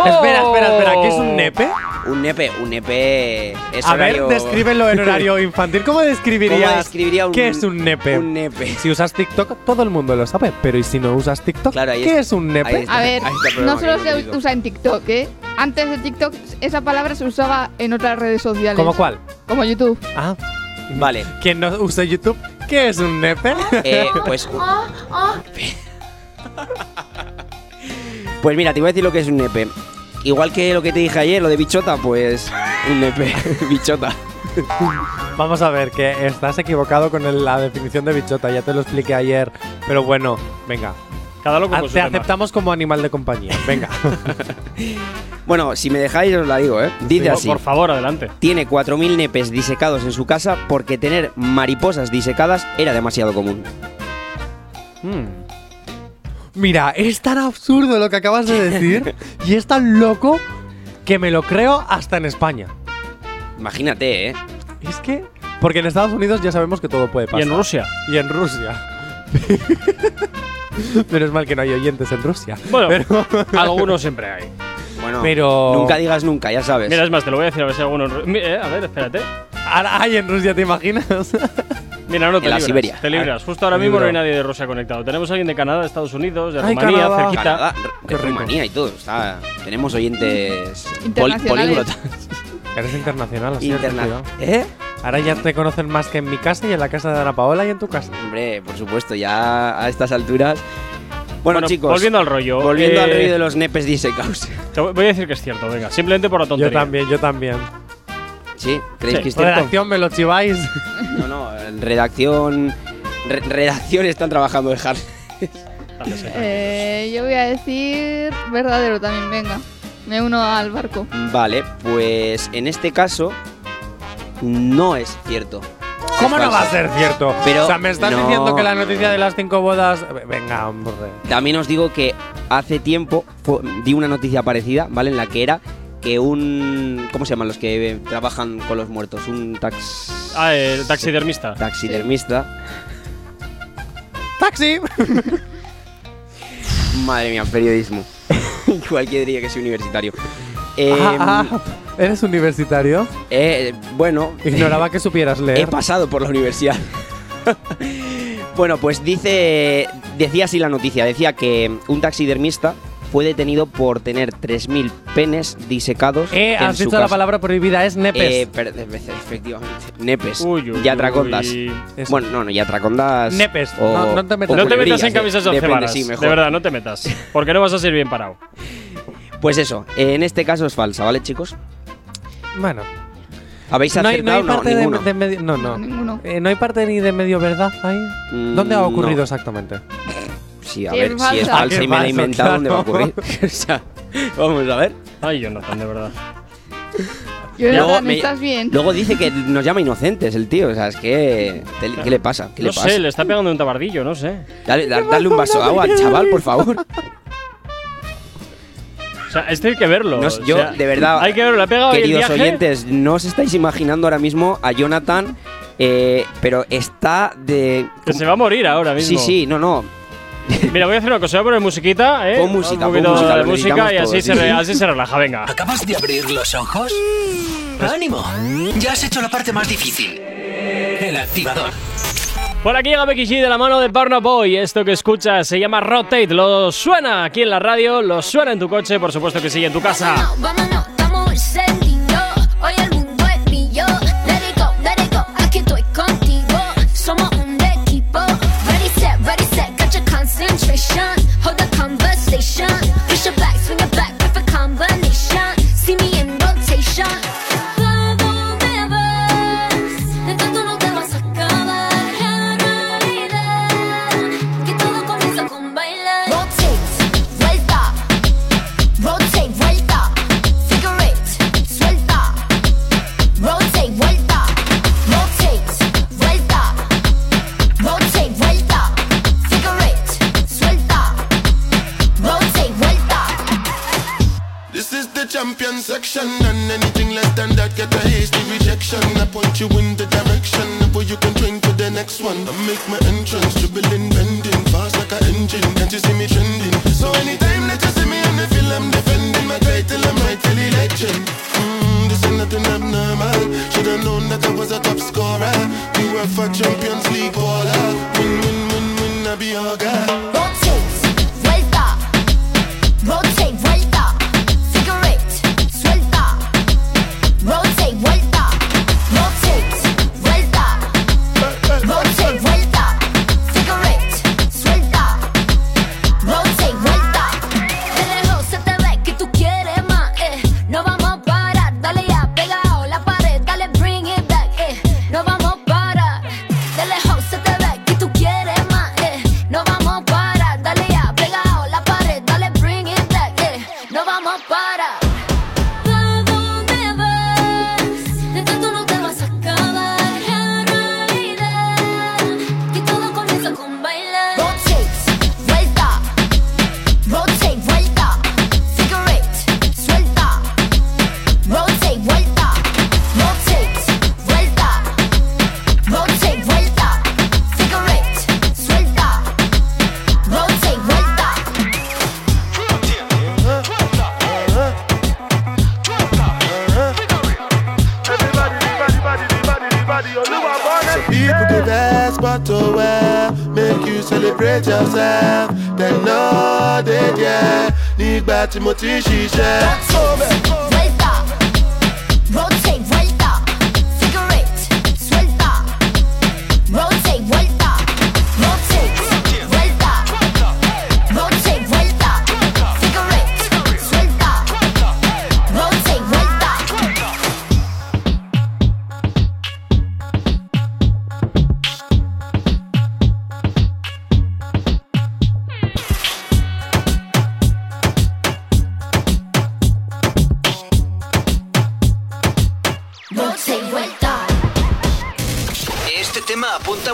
Espera, espera, espera. ¿Qué es un nepe? Un nepe, un nepe. Es A ver, horario- descríbelo en horario infantil. ¿Cómo describirías ¿Cómo describiría un- qué es un nepe? un nepe? Si usas TikTok, todo el mundo lo sabe. Pero ¿y si no usas TikTok? ahí ¿Qué es- es un nepe? está. A ver, no solo se digo. usa en TikTok, ¿eh? Antes de TikTok esa palabra se usaba en otras redes sociales. ¿Cómo cuál? Como YouTube. Ah, Vale. ¿Quién no usa YouTube? ¿Qué es un nepe? Eh, pues, pues mira, te voy a decir lo que es un nepe. Igual que lo que te dije ayer, lo de bichota, pues un nepe, bichota. Vamos a ver, que estás equivocado con el- la definición de bichota. Ya te lo expliqué ayer. Pero bueno, venga. Cada loco Ah, con su Te tema. aceptamos como animal de compañía. Venga. Bueno, si me dejáis os la digo, ¿eh? Dice así. Por favor, adelante. Tiene 4.000 nepes disecados en su casa porque tener mariposas disecadas era demasiado común. Hmm. Mira, es tan absurdo lo que acabas de decir y es tan loco que me lo creo hasta en España. Imagínate, ¿eh? Es que. Porque en Estados Unidos ya sabemos que todo puede pasar. Y en Rusia. Y en Rusia. Menos mal que no hay oyentes en Rusia. Bueno, Pero- algunos siempre hay. Bueno, Pero- nunca digas nunca, ya sabes. Mira, es más, te lo voy a decir a ver si alguno. en Ru- Mi- eh, a ver, espérate. Ahora hay en Rusia, ¿te imaginas? Mira, no te En la libras. Siberia. Te libras. Ah, Justo ahora mismo no hay nadie de Rusia conectado. Tenemos a alguien de Canadá, de Estados Unidos, de Ay, Rumanía, Canadá. cerquita. Canadá, de Rumanía y todo. Está, tenemos oyentes pol- Internacionales. políglotas. Eres internacional, así Interna-. ¿Eh? Ahora ya te conocen más que en mi casa y en la casa de Ana Paola y en tu casa. Hombre, por supuesto, ya a estas alturas. Bueno, Bueno, chicos. volviendo al rollo, Volviendo al eh, rollo de los nepes disecados. Te voy a decir que es cierto, venga. Simplemente por la Yo tontería. también, yo también. ¿Sí? ¿Creéis Sí. que es cierto? Redacción, me lo chiváis. No, no, en redacción. re- redacción están trabajando de Harley. Eh, yo voy a decir verdadero también, venga. Me uno al barco. Vale, pues en este caso. No es cierto. ¿Cómo Es no va a ser cierto? Pero o sea, me estás no. diciendo que la noticia de las cinco bodas. Venga, hombre. También os digo que hace tiempo di una noticia parecida, ¿vale? En la que era que un. ¿Cómo se llaman los que trabajan con los muertos? Un tax. Ah, el taxidermista. Taxidermista. ¡Taxi! Madre mía, periodismo. Cualquiera diría que soy universitario. Eh, Ah, ah, ¿Eres universitario? eh, bueno. Ignoraba que supieras He leer. pasado por la universidad. bueno, pues dice. Decía así la noticia: decía que un taxidermista fue detenido por tener 3.000 penes disecados. Eh, en has su dicho la palabra prohibida, es nepes. Eh, per- efectivamente. Nepes. Uy, uy, y atracondas. uy. Eso. Bueno, no, no, y atracondas. Nepes. o- No- no te metas- o No te metas en camisas de Depende, sí, mejor. De verdad, no te metas. Porque no vas a ser bien parado. Pues eso, eh, en este caso es falsa, ¿vale, chicos? Bueno. ¿Habéis No hay, no acertado? hay parte de, ninguno. de medio. No, no. Ninguno. Eh, no hay parte ni de medio verdad ahí. Mm, ¿Dónde ha ocurrido no. exactamente? Sí, a ver, si es falsa. y me la he inventado, ¿dónde va a ocurrir? o sea, vamos a ver. Ay, Jonathan, de verdad. Jonathan, me- ¿estás bien? luego dice que nos llama inocentes el tío, o sea, es que... ¿Qué, qué le pasa? ¿Qué no le pasa? sé, le está pegando un tabardillo, no sé. Dale, da- dale un vaso de agua al chaval, por favor. O sea, esto hay que verlo. No, o yo, sea, de verdad, Hay que verlo, le ha pegado el queridos viaje. oyentes, no os estáis imaginando ahora mismo a Jonathan, eh, pero está de... Que se va a morir ahora mismo. Sí, sí, no, no. Mira, voy a hacer una cosa, voy a poner musiquita, ¿eh? Música, Un poquito música, de música y así se, sí. re- así se relaja, venga. ¿Acabas de abrir los ojos? ¡Ánimo! Ya has hecho la parte más difícil. El activador. Por aquí llega Becky G de la mano de Barna Boy. Esto que escuchas se llama Rotate. Lo suena aquí en la radio, lo suena en tu coche, por supuesto que sigue en tu casa. Vámonos, estamos you in the direction where you can drink to the next one. I make my entrance, dribbling,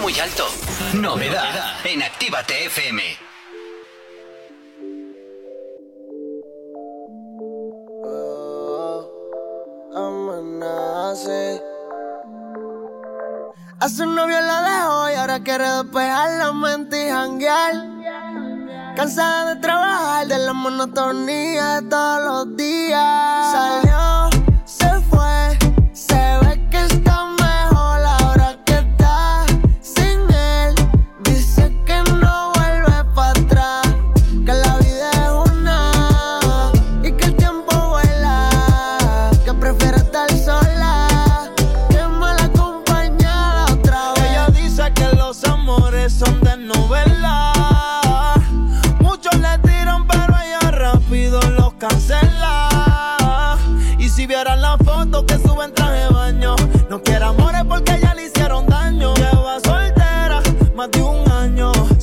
muy alto. Novedad en Actívate FM. Amenace. A su novio la dejó y ahora quiere despejar la mente y janguear. Cansada de trabajar, de la monotonía de todos los días. Salió,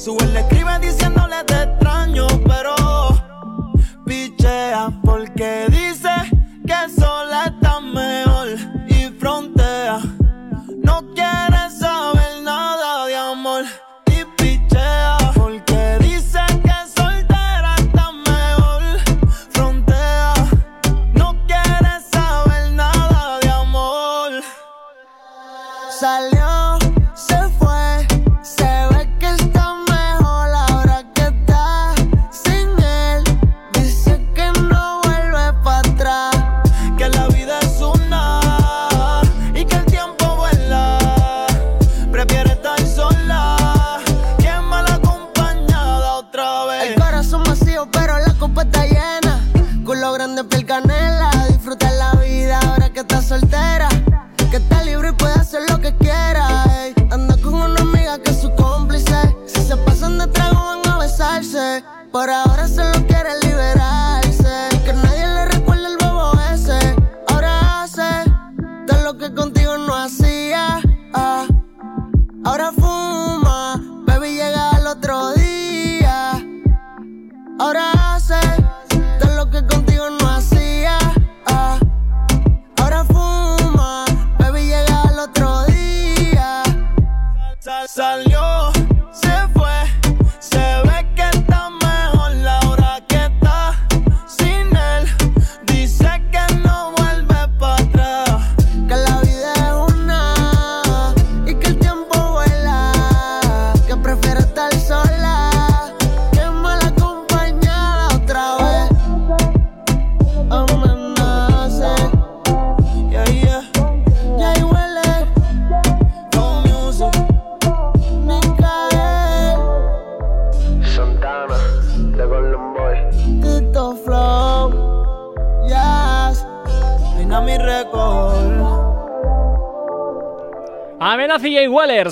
año. Sube, le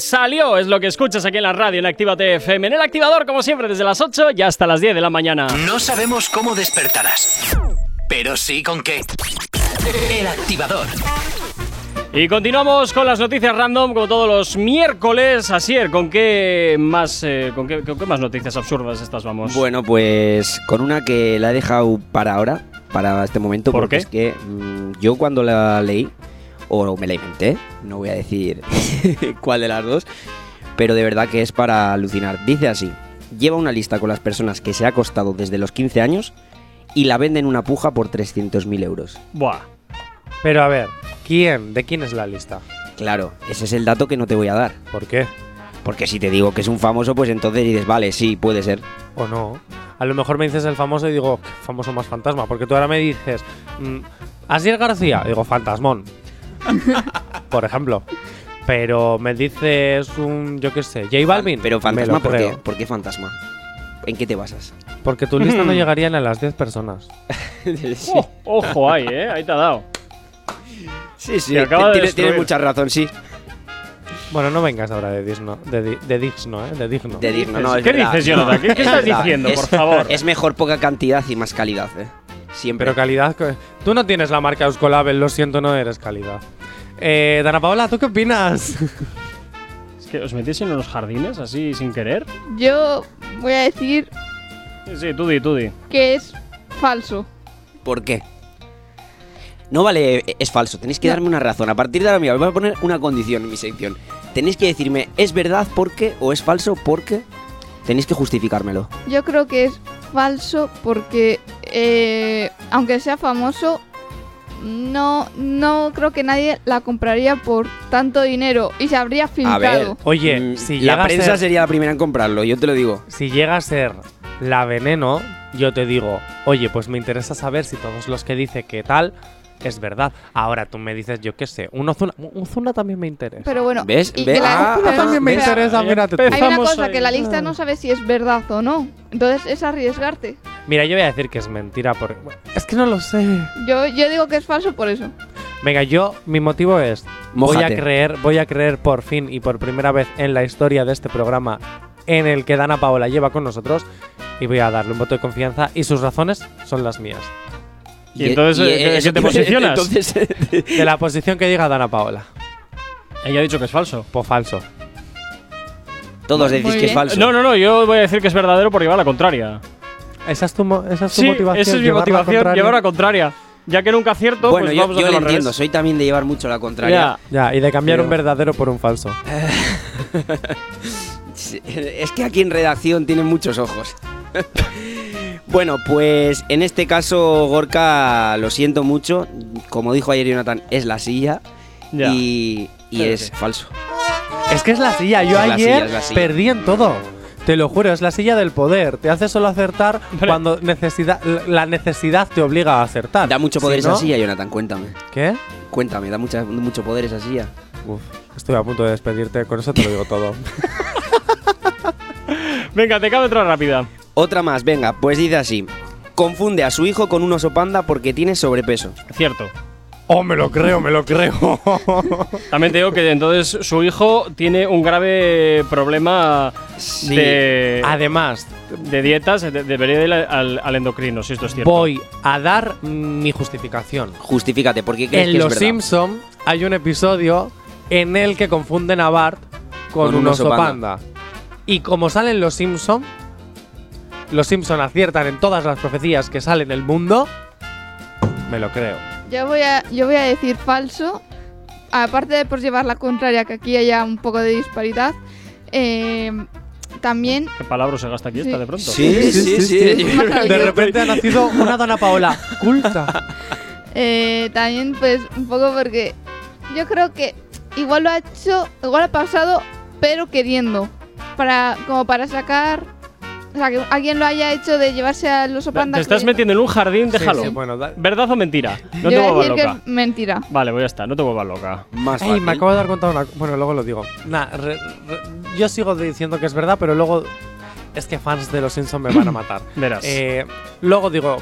salió, es lo que escuchas aquí en la radio en Actívate FM. En el activador, como siempre, desde las 8 y hasta las 10 de la mañana. No sabemos cómo despertarás, pero sí con qué. El activador. Y continuamos con las noticias random, como todos los miércoles. Asier, ¿con qué más, eh, con qué, con qué más noticias absurdas estas vamos? Bueno, pues con una que la he dejado para ahora, para este momento, ¿Por porque qué? es que mm, yo cuando la leí, o me la inventé, no voy a decir cuál de las dos, pero de verdad que es para alucinar. Dice así, lleva una lista con las personas que se ha costado desde los 15 años y la venden una puja por 300.000 euros. Buah. Pero a ver, ¿quién? ¿De quién es la lista? Claro, ese es el dato que no te voy a dar. ¿Por qué? Porque si te digo que es un famoso, pues entonces dices, vale, sí, puede ser. ¿O no? A lo mejor me dices el famoso y digo, "Qué famoso más fantasma. Porque tú ahora me dices, mm, Asier García, digo, fantasmón. Por ejemplo. Pero me dices un, yo qué sé, J Balvin. Pero fantasma, ¿por qué? ¿Por qué fantasma? ¿En qué te basas? Porque tu lista no llegaría a las 10 personas. Oh, ojo ahí, ¿eh? Ahí te ha dado. Sí, sí, Te acaba de tienes, tienes destruir. mucha razón, sí. Bueno, no vengas ahora de digno, de, di- de digno, ¿eh? De digno. De digno, no, es ¿Qué verdad. dices, Jonathan? ¿Qué- qué Es estás verdad. diciendo, Es- por favor? Es mejor poca cantidad y más calidad, ¿eh? Siempre. Pero calidad. Tú no tienes la marca Euskolabel, lo siento, no eres calidad. Eh, Dana Paola, ¿tú qué opinas? Es que os metís en los jardines así sin querer. Yo voy a decir Sí, sí, tú di, tú di. que es falso. ¿Por qué? No vale, es falso. Tenéis que darme una razón. A partir de ahora, mira, os voy a poner una condición en mi sección. Tenéis que decirme, ¿es verdad porque o es falso porque? Tenéis que justificármelo. Yo creo que es falso porque, eh, aunque sea famoso, no, no creo que nadie la compraría por tanto dinero y se habría A ver, filtrado. Oye, mm, si llega la a prensa ser- sería la primera en comprarlo, yo te lo digo. Si llega a ser la veneno, yo te digo, oye, pues me interesa saber si todos los que dice que tal es verdad. Ahora tú me dices, yo qué sé, un Ozuna, un Ozuna también me interesa. Pero bueno, ¿Ves? y ¿Ves? que la- Ah, pero- también me interesa, mírate. Hay una cosa ahí. que la lista no sabe si es verdad o no. Entonces es arriesgarte. Mira, yo voy a decir que es mentira porque es que no lo sé. Yo, yo digo que es falso por eso. Venga, yo mi motivo es voy a creer, voy a creer por fin y por primera vez en la historia de este programa en el que Dana Paola lleva con nosotros y voy a darle un voto de confianza y sus razones son las mías. Y entonces, ¿en qué eso te posicionas? Entonces, De la posición que diga Dana Paola. Ella ha dicho que es falso. Pues falso. todos decís que es falso. No, no, no, yo voy a decir que es verdadero porque va a la contraria. Esa es tu, mo- esa es tu Sí, motivación. esa es mi motivación, llevar la contraria. Ya que nunca acierto, bueno, pues yo, vamos a yo hacerlo lo entiendo, revés. soy también de llevar mucho la contraria. Ya, y de cambiar Pero- un verdadero por un falso. Es que aquí en redacción tienen muchos ojos. bueno, pues en este caso, Gorka, lo siento mucho. Como dijo ayer Jonathan, es la silla. Ya. Y, es falso. Es que es la silla. Yo Es ayer silla, perdí en todo. Te lo juro, es la silla del poder. Te hace solo acertar cuando necesidad, la necesidad te obliga a acertar. Da mucho poder Si esa no- silla, Jonathan, cuéntame. ¿Qué? Cuéntame, da mucha- mucho poder esa silla. Uf, estoy a punto de despedirte, con eso te lo digo todo. Venga, te cabe otra rápida. Otra más, venga, pues dice así. Confunde a su hijo con un oso panda porque tiene sobrepeso. Cierto. oh, me lo creo, me lo creo. También te digo que entonces su hijo tiene un grave problema Sí. de, Además, de dietas. de- debería ir al, al endocrino, si esto es cierto. voy a dar mi justificación. Justifícate, porque crees En que es Los verdad. Simpson hay un episodio en el que confunden a Bart con, un oso panda. Y como salen Los Simpson, Los Simpson aciertan en todas las profecías que salen del mundo, me lo creo. Yo voy a, yo voy a decir falso. Aparte de por llevar la contraria, que aquí haya un poco de disparidad. eh, también ¿Qué palabra se gasta aquí Sí. esta de pronto? Sí, sí, sí. De repente ha nacido una Dana Paola culta. Eh, también, pues, un poco porque yo creo que igual lo ha hecho, igual ha pasado, pero queriendo. Para, como para sacar. O sea, que alguien lo haya hecho de llevarse al oso panda. Te estás metiendo en un jardín, déjalo. Sí, sí, bueno, da- ¿Verdad o mentira? No yo te voy a vuelvas decir que loca. es mentira. Vale, voy a estar, no te vuelvas loca. Más Ay, fácil. me acabo de dar cuenta de una Bueno, luego lo digo. Nah, re- re- yo sigo diciendo que es verdad, pero luego es que fans de los Simpsons me van a matar. Verás. Eh, luego digo,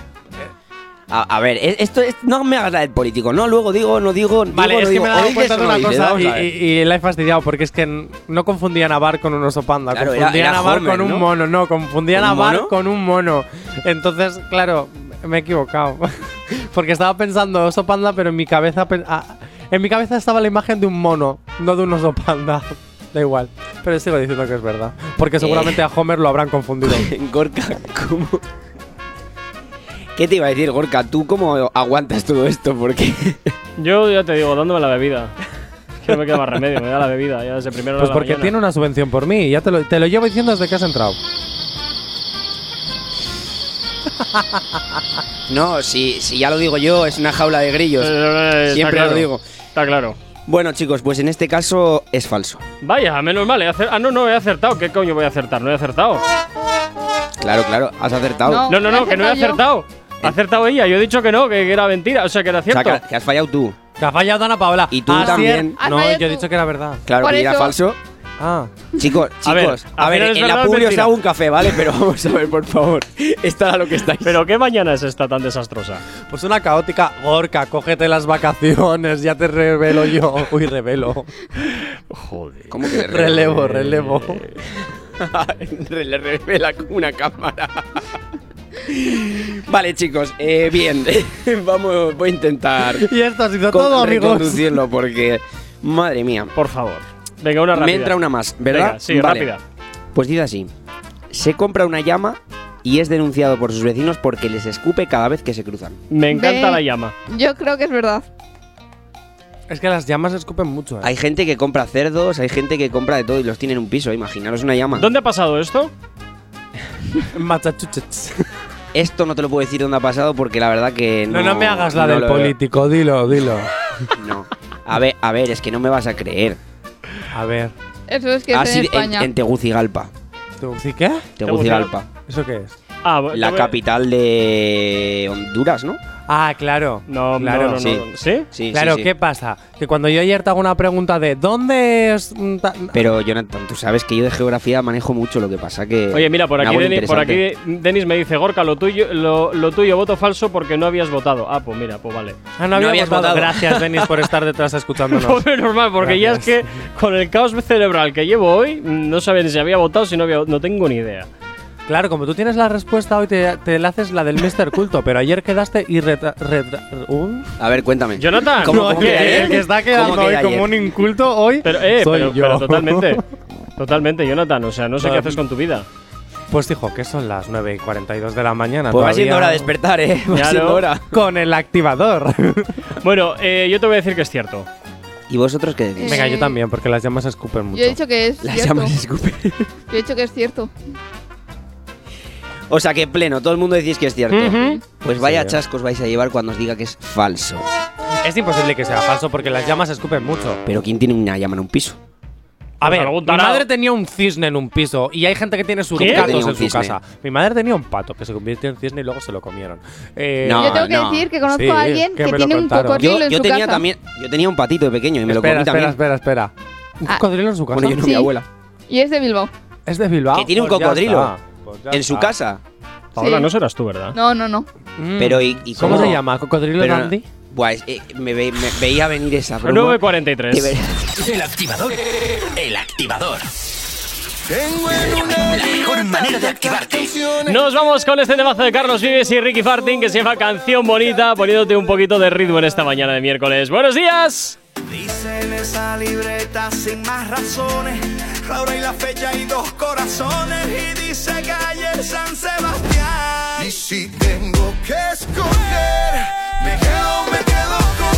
A, a ver, e- esto es, no me hagas la del político, ¿no? Luego digo, no digo, Vale, digo, es no que digo. me he dado dices cuenta de o no una dices, cosa y, la he fastidiado porque es que no confundían a Bar con un oso panda, Claro, confundían era a Bar Homer, con un ¿no? mono, no, confundían ¿Con a Bar mono? con un mono. Entonces, claro, me he equivocado. porque estaba pensando oso panda, pero en mi cabeza ah, en mi cabeza estaba la imagen de un mono, no de un oso panda. Da igual, pero sigo diciendo que es verdad. Porque seguramente a Homer lo habrán confundido. Gorka, ¿cómo? ¿Qué te iba a decir, Gorka? ¿Tú cómo aguantas todo esto? Porque Yo ya te digo, dándome la bebida. Es que no me queda más remedio, me da la bebida ya desde primero Pues de la porque mañana. tiene una subvención por mí, y ya te lo, te lo llevo diciendo desde que has entrado. no, si, si ya lo digo yo, es una jaula de grillos. Eh, eh, está Siempre claro, lo digo. Está claro. Bueno, chicos, pues en este caso es falso. Vaya, menos mal. He acer- ah, no, no, he acertado. ¿Qué coño voy a acertar? No he acertado. Claro, claro, has acertado. No. No, no, que no he acertado acertado. Ha acertado ella. Yo he dicho que no, que, que era mentira. O sea, que era o sea, cierto. que, que has fallado tú. Que ha fallado Ana Paola. Y tú Ah, también. Has No, yo he dicho que era verdad. Claro que era falso. Ah. Chicos, A ver, chicos, a ver, final es en la publi os hago un café, ¿vale? Pero vamos a ver, por favor. Está lo que estáis. Pero ¿qué mañana es esta tan desastrosa? Pues una caótica. Gorka, cógete las vacaciones, ya te revelo yo. Uy, revelo. Joder. ¿Cómo que Relevo, relevo. Le revela con una cámara. Vale, chicos, eh, bien. Vamos, voy a intentar. Y esto ha sido todo, amigos. reconducirlo porque. Madre mía. Por favor. Venga, una rápida. Me entra una más, ¿verdad? Venga, sí, Vale. rápida. Pues dice así: Se compra una llama y es denunciado por sus vecinos porque les escupe cada vez que se cruzan. Me encanta Ve. la llama. Yo creo que es verdad. Es que las llamas escupen mucho. ¿eh? Hay gente que compra cerdos, hay gente que compra de todo y los tiene en un piso. Imaginaros una llama. ¿Dónde ha pasado esto? Massachusetts. Esto no te lo puedo decir dónde ha pasado porque la verdad que no. No, no me hagas la no del político, dilo, dilo. No. A ver, a ver, es que no me vas a creer. A ver. Eso es que Ah, es sí, en en, España. en Tegucigalpa. ¿Sí qué? Tegucigalpa. ¿Eso qué es? Ah, La capital de Honduras, ¿no? Ah, claro. No, claro. no, no, sí. no. ¿Sí? Sí, Claro, sí, sí. ¿qué pasa? Que cuando yo ayer te hago una pregunta de ¿dónde es mm, Pero Jonathan, tú sabes que yo de geografía manejo mucho, lo que pasa que. Oye, mira, por aquí, Denis, por aquí. Denis me dice, Gorka, lo tuyo, lo, lo tuyo voto falso porque no habías votado. Ah, pues mira, pues vale. Ah, no había habías votado. votado. Gracias, Denis, por estar detrás escuchándonos. Pues menos mal, porque ya es que Gracias. con el caos cerebral que llevo hoy, mm, no sabía ni si había votado, si no había, no tengo ni idea. Claro, como tú tienes la respuesta hoy, te, te la haces la del Mr. Culto, pero ayer quedaste y retra- retra- ¿un? A ver, cuéntame. Jonathan, ¿Cómo, No, cómo que queda ayer? el que está ¿Cómo quedando hoy como un inculto hoy pero, eh, soy pero, yo. pero totalmente. Totalmente, Jonathan. O sea, no sé No, qué haces con tu vida. Pues dijo que son las 9 y 42 de la mañana. Pues va siendo hora de despertar, ¿eh? Va siendo hora. Con el activador. Bueno, eh, yo te voy a decir que es cierto. ¿Y vosotros qué decís? Venga, Eh, yo también, porque las llamas escupen mucho. Yo he dicho que es Las cierto. llamas escupen. Yo he dicho que es cierto. O sea que pleno, todo el mundo decís que es cierto. Pues vaya Sí. chascos vais a llevar cuando os diga que es falso. Es imposible que sea falso porque las llamas escupen mucho. Pero ¿quién tiene una llama en un piso? A Pues ver, mi madre tenía un cisne en un piso y hay gente que tiene sus gatos en su cisne. casa. Mi madre tenía un pato que se convirtió en cisne y luego se lo comieron. Eh, No, yo tengo que no. decir que conozco Sí, a alguien que tiene un cocodrilo Yo, en yo su tenía casa. también, yo tenía un patito de pequeño y me lo espera, comí espera, también. espera, espera. ¿Un Ah. cocodrilo en su casa? Bueno, yo no, Sí. mi abuela. Y es de Bilbao. ¿Es de Bilbao? Que tiene un Pues cocodrilo. Pues ya En su está. casa. Paola, Sí. no serás tú, ¿verdad? No, no, no. Mm. Pero ¿y, y ¿Cómo cómo, se llama? ¿Cocodrilo Pero- dandy? Buah, es- eh, me, ve- me veía venir esa broma. 9.43. De ver- El activador. El activador. La mejor manera de activarte. Nos vamos con este temazo de Carlos Vives y Ricky Farting que se llama Canción Bonita, poniéndote un poquito de ritmo en esta mañana de miércoles. ¡Buenos días! Dice en esa libreta sin más razones, la hora y la fecha y dos corazones. Y dice calle San Sebastián. Y si tengo que escoger, me quedo, me quedo contigo.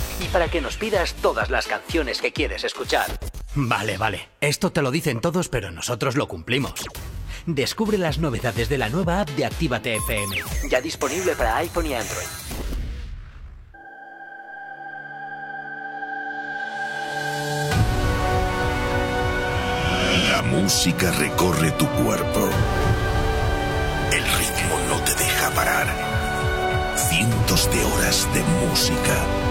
Para que nos pidas todas las canciones que quieres escuchar. Vale, vale. Esto te lo dicen todos, pero nosotros lo cumplimos. Descubre las novedades de la nueva app de Actívate FM. Ya disponible para iPhone y Android. La música recorre tu cuerpo. El ritmo no te deja parar. Cientos de horas de música.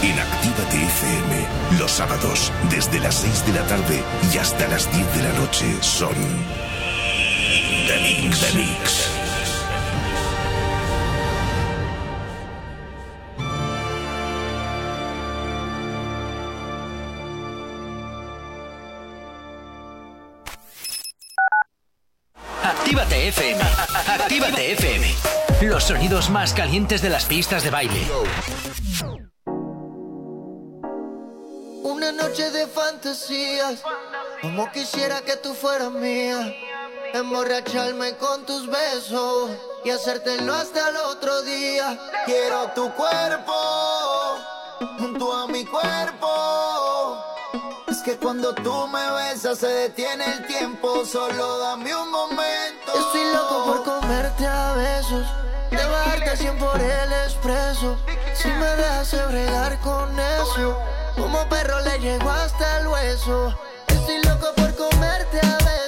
En Actívate FM, los sábados, desde las 6 de la tarde y hasta las 10 de la noche, son. The Mix. The Mix. Actívate FM. Actívate FM. Los sonidos más calientes de las pistas de baile. Noche de fantasías, como quisiera que tú fueras mía. Emborracharme con tus besos y hacértelo hasta el otro día. Quiero tu cuerpo junto a mi cuerpo. Es que cuando tú me besas se detiene el tiempo, solo dame un momento. Estoy loco por comerte a besos, de bajarte 100 por el expreso. Si me dejas bregar con eso, como perro le llego hasta el hueso. Estoy loco por comerte a besos,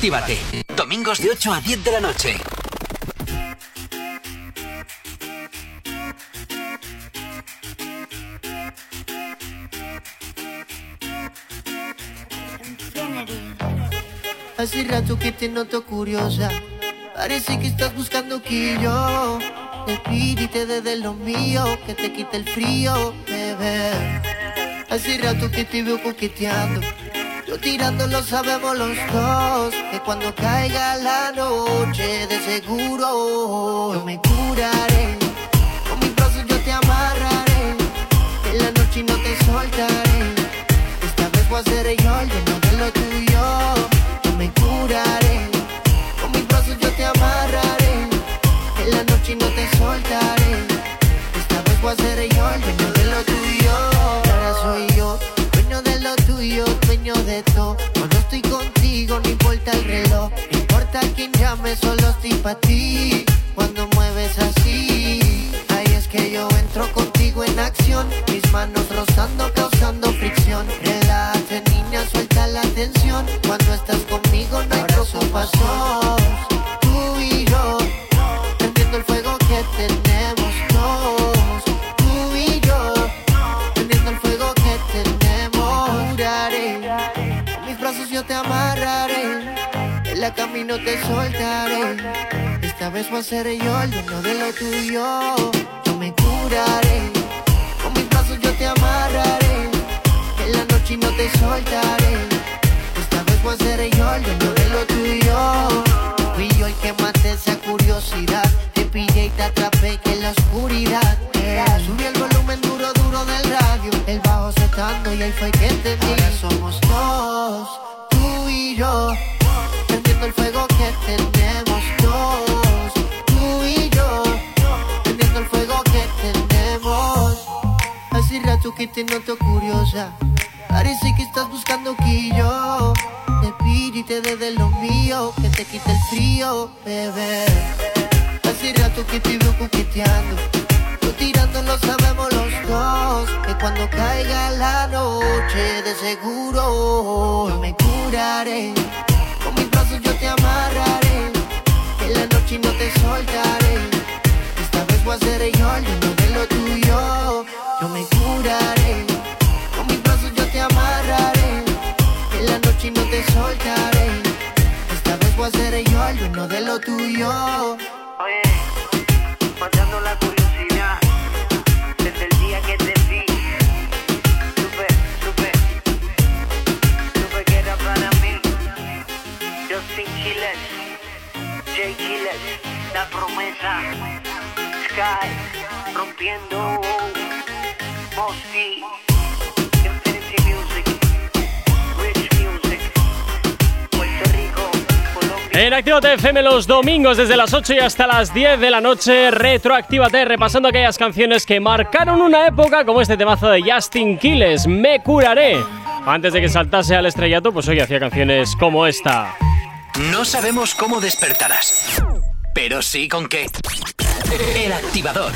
con Retroactívate. Domingos de 8 a 10 de la noche. Hace rato que te noto curiosa. Parece que estás buscando que yo te pide lo mío, que te quite el frío, bebé. Hace rato que te veo coqueteando. Yo tirando lo sabemos los dos. Que cuando caiga la noche, de seguro yo me curaré. Con mis brazos yo te amarraré. En la noche no te soltaré. Esta vez voy a ser yo el lleno de lo tuyo. Cuando estoy contigo, no importa el reloj. No importa quién llame, solo estoy para ti. Cuando mueves así, ahí es que yo entro contigo en acción. Mis manos rozando, causando fricción. Relájate, niña, suelta la tensión. Cuando estás conmigo, no hay preocupación. Camino te soltaré. Esta vez voy a ser yo el dueño de lo tuyo. Yo me curaré. Con mis brazos yo te amarraré. En la noche no te soltaré. Esta vez voy a ser yo el dueño de lo tuyo. Fui yo el que maté esa curiosidad. Te pillé y te atrapé que en la oscuridad. eh, Subí el volumen duro, duro del radio. El bajo setando y ahí fue que entendí. Rato que te noto curiosa. Parece que estás buscando que yo te pide y te dé de lo mío, que te quite el frío, bebé. Hace rato que te veo coqueteando. Tú tirando lo sabemos los dos. Que cuando caiga la noche, de seguro me curaré. Con mis brazos yo te amarraré. En la noche no te soltaré. Voy a ser yo dueño de lo tuyo. Yo me curaré. Con mis brazos yo te amarraré. En la noche no te soltaré. Esta vez voy a ser yo dueño de lo tuyo. Rompiendo. Mosty, Infinity Music, Rich Music, Puerto Rico, Colombia. En Actívate FM los domingos desde las 8 y hasta las 10 de la noche, retroactívate repasando aquellas canciones que marcaron una época como este temazo de Justin Quiles, Me curaré. Antes de que saltase al estrellato, pues hoy hacía canciones como esta. No sabemos cómo despertarás, pero sí con qué. El activador.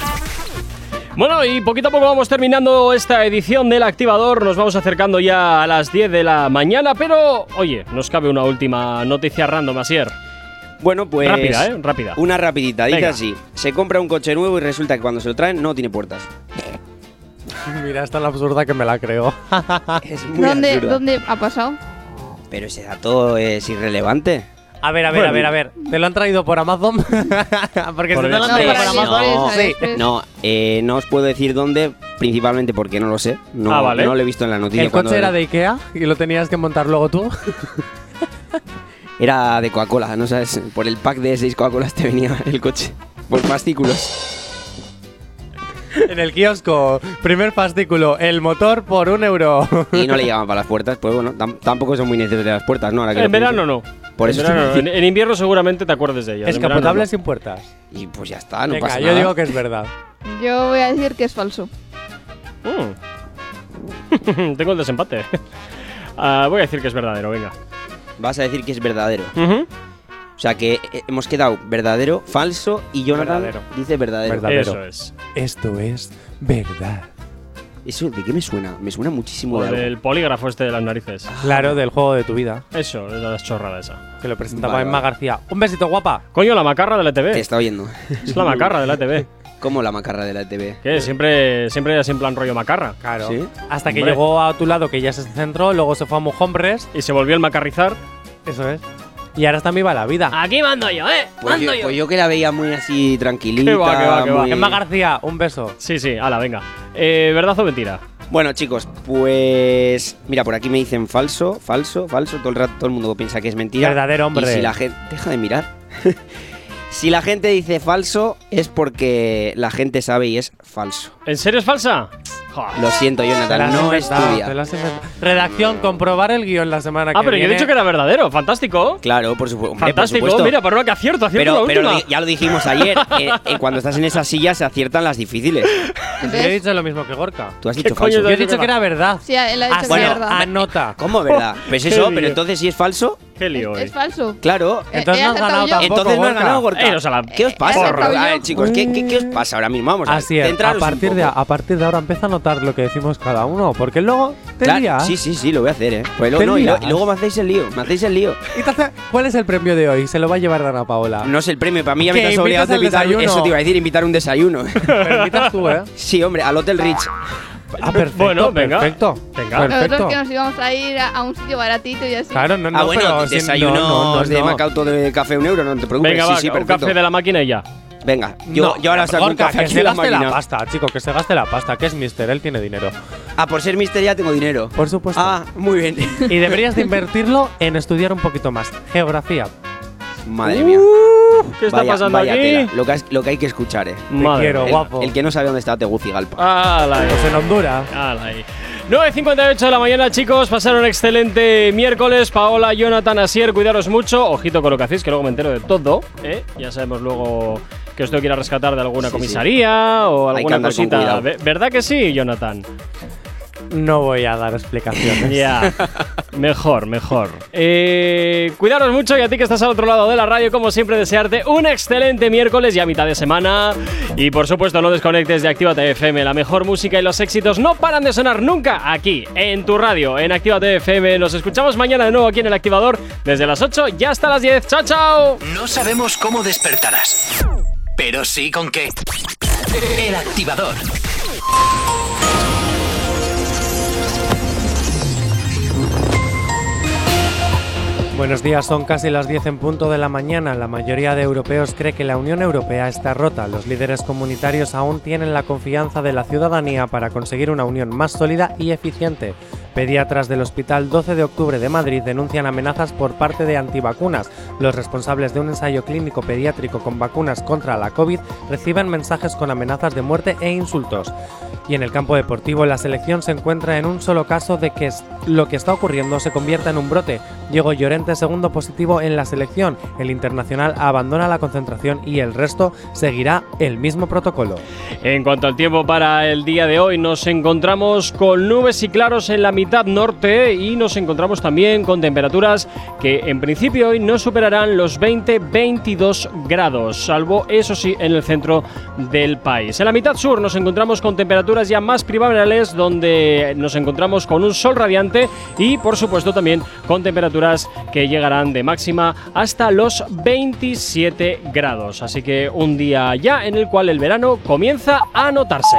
Bueno, y poquito a poco vamos terminando esta edición del activador. Nos vamos acercando ya a las 10 de la mañana, pero oye, nos cabe una última noticia random, Asier. Bueno, pues. Rápida, ¿eh? Rápida. Una rapidita, dice Venga. así: se compra un coche nuevo y resulta que cuando se lo traen no tiene puertas. Mira, esta es la absurda que me la creo. es muy ¿Dónde, absurda. ¿Dónde ha pasado? Pero ese dato es irrelevante. A ver, a ver, a ver, a ver. ¿Te lo han traído por Amazon? porque Por si te lo han traído No, por Amazon. Sí. No, eh, no os puedo decir dónde, principalmente porque no lo sé. No, Ah, vale. no lo he visto en la noticia. ¿El coche era de Ikea y lo tenías que montar luego tú? Era de Coca-Cola, ¿no sabes? Por el pack de seis Coca-Colas te venía el coche. Por fascículos. En el kiosco, primer fascículo, el motor por un euro. Y no le llegaban para las puertas. Pues bueno, tam- tampoco son muy necesarias las puertas, ¿no? Ahora que En pienso. verano no. Por en, eso verano estoy no. En, en invierno seguramente te acuerdes de ellas. en verano Escapotable sin puertas. Y pues ya está, no Venga, pasa yo nada. digo que es verdad. Yo voy a decir que es falso. Mm. Tengo el desempate. Ah, voy a decir que es verdadero, venga. Vas a decir que es verdadero. Ujú. O sea que eh, hemos quedado verdadero, falso y Jonathan Verdadero. dice verdadero. Verdadero. Eso es. Esto es verdad. ¿Eso de qué me suena? Me suena muchísimo de algo. polígrafo este de las narices. Claro, del juego de tu vida. Eso, es la chorrada esa. Que lo presentaba Vale, Emma vale. García. Un besito, guapa. Coño, la macarra de la Te TV. está oyendo. Es la macarra de la TV. Como la macarra de la TV. Que siempre, siempre es en plan rollo macarra. Claro. ¿Sí? Hasta que Hombre. llegó a tu lado, que ya se centró, luego se fue a Mujombres. Y se volvió el macarrizar. Eso es. Y ahora está en Viva la Vida. Aquí mando yo, ¿eh? Pues yo, pues yo que la veía muy así tranquilita. Qué va, qué va, qué va. muy- Emma García, un beso. Sí, sí, ala, venga. Eh, ¿Verdad o mentira? Bueno, chicos, pues. Mira, por aquí me dicen falso, falso, falso. Todo el rato todo el mundo piensa que es mentira. Verdadero hombre. Y si la gente. Deja de mirar. si la gente dice falso, es porque la gente sabe y es falso. ¿En serio es falsa? Lo siento, Jonathan, no has inventado. Redacción, comprobar el guion la semana que Ah, pero yo he viene. dicho que era verdadero. Fantástico. Claro, por, supu- hombre, por Fantástico. supuesto. Mira, pero que acierto, acierto pero, la pero última. lo di- ya lo dijimos ayer. eh, eh, cuando estás en esa silla se aciertan las difíciles. Yo he dicho lo mismo que Gorka. Tú has ¿Qué dicho coño falso. Yo he dicho que era verdad. Sí, él ha dicho Ah, que bueno, es verdad. Anota. ¿Cómo, verdad? Pues eso, pero entonces si es falso, Qué lío, Es eh. falso. claro. Eh, Entonces he no has acertado ganado yo. tampoco. Entonces no has Gorka. ganado, Gorka. Eh, la- ¿Qué os pasa? A ver, chicos, ¿qué, qué, qué os pasa ahora mismo? Vamos a ver, Así es, a centraros un partir, de, poco. a partir de ahora empieza a notar lo que decimos cada uno, porque luego te Claro, lías. Sí, sí, sí, lo voy a hacer, ¿eh? Pues luego, Te no, y, lo- lías. y luego me hacéis el lío, me hacéis el lío. Y te hace- ¿Cuál es el premio de hoy? Se lo va a llevar Dana Paola. No sé el premio, para mí ya me Que estás obligado a invitas al invitar desayuno. Eso te iba a decir, invitar un desayuno. Pero invitas tú, ¿eh? sí, hombre, al Hotel Rich. Ah, perfecto. Bueno, venga. Perfecto. Venga. Perfecto. Nosotros que nos íbamos a ir a, a un sitio baratito y así. Claro, no, no, ah, bueno, pero sin- desayuno no, no, no, de no. Macauto de café un euro, no te preocupes. Venga, sí, va, sí, un perfecto. café de la máquina y ya. Venga, yo, No, yo ahora saco un café que aquí se la gaste la pasta, chico, que se gaste la pasta, que es mister, él tiene dinero. Ah, por ser mister ya tengo dinero. Por supuesto. Ah, muy bien. Y deberías de invertirlo en estudiar un poquito más. Geografía. Madre mía. ¿Qué está Vaya- pasando vaya aquí? tela. Lo que, has- lo que hay que escuchar, eh. Te Madre quiero, mía. guapo. El que no sabe dónde está Tegucigalpa. Ala, ahí. Pues en Honduras. Ala, ahí. 9.58 de la mañana, chicos. Pasaron un excelente miércoles. Paola, Jonathan, Asier, cuidaros mucho. Ojito con lo que hacéis, que luego me entero de todo. ¿eh? Ya sabemos luego que os tengo que ir a rescatar de alguna Sí, sí. comisaría o alguna cosita. ¿Verdad que sí, Jonathan? No voy a dar explicaciones. Ya, mejor, mejor. Eh, cuidaros mucho y a ti que estás al otro lado de la radio, como siempre, desearte un excelente miércoles y a mitad de semana. Y por supuesto, no desconectes de Actívate FM. La mejor música y los éxitos no paran de sonar nunca aquí, en tu radio, en Actívate FM. Nos escuchamos mañana de nuevo aquí en el activador, desde las 8 y hasta las 10. ¡Chao, chao! No sabemos cómo despertarás, pero sí con qué. El activador. Buenos días, son casi las 10 en punto de la mañana. La mayoría de europeos cree que la Unión Europea está rota. Los líderes comunitarios aún tienen la confianza de la ciudadanía para conseguir una unión más sólida y eficiente. Pediatras del Hospital 12 de Octubre de Madrid denuncian amenazas por parte de antivacunas. Los responsables de un ensayo clínico pediátrico con vacunas contra la COVID reciben mensajes con amenazas de muerte e insultos. Y en el campo deportivo, la selección se encuentra en un solo caso de que lo que está ocurriendo se convierta en un brote. Diego Llorente, segundo positivo en la selección. El internacional abandona la concentración y el resto seguirá el mismo protocolo. En cuanto al tiempo para el día de hoy, nos encontramos con nubes y claros en la mitad norte y nos encontramos también con temperaturas que en principio hoy no superarán los 20-22 grados, salvo eso sí en el centro del país. En la mitad sur nos encontramos con temperaturas ya más primaverales donde nos encontramos con un sol radiante y por supuesto también con temperaturas que llegarán de máxima hasta los 27 grados. Así que un día ya en el cual el verano comienza a notarse.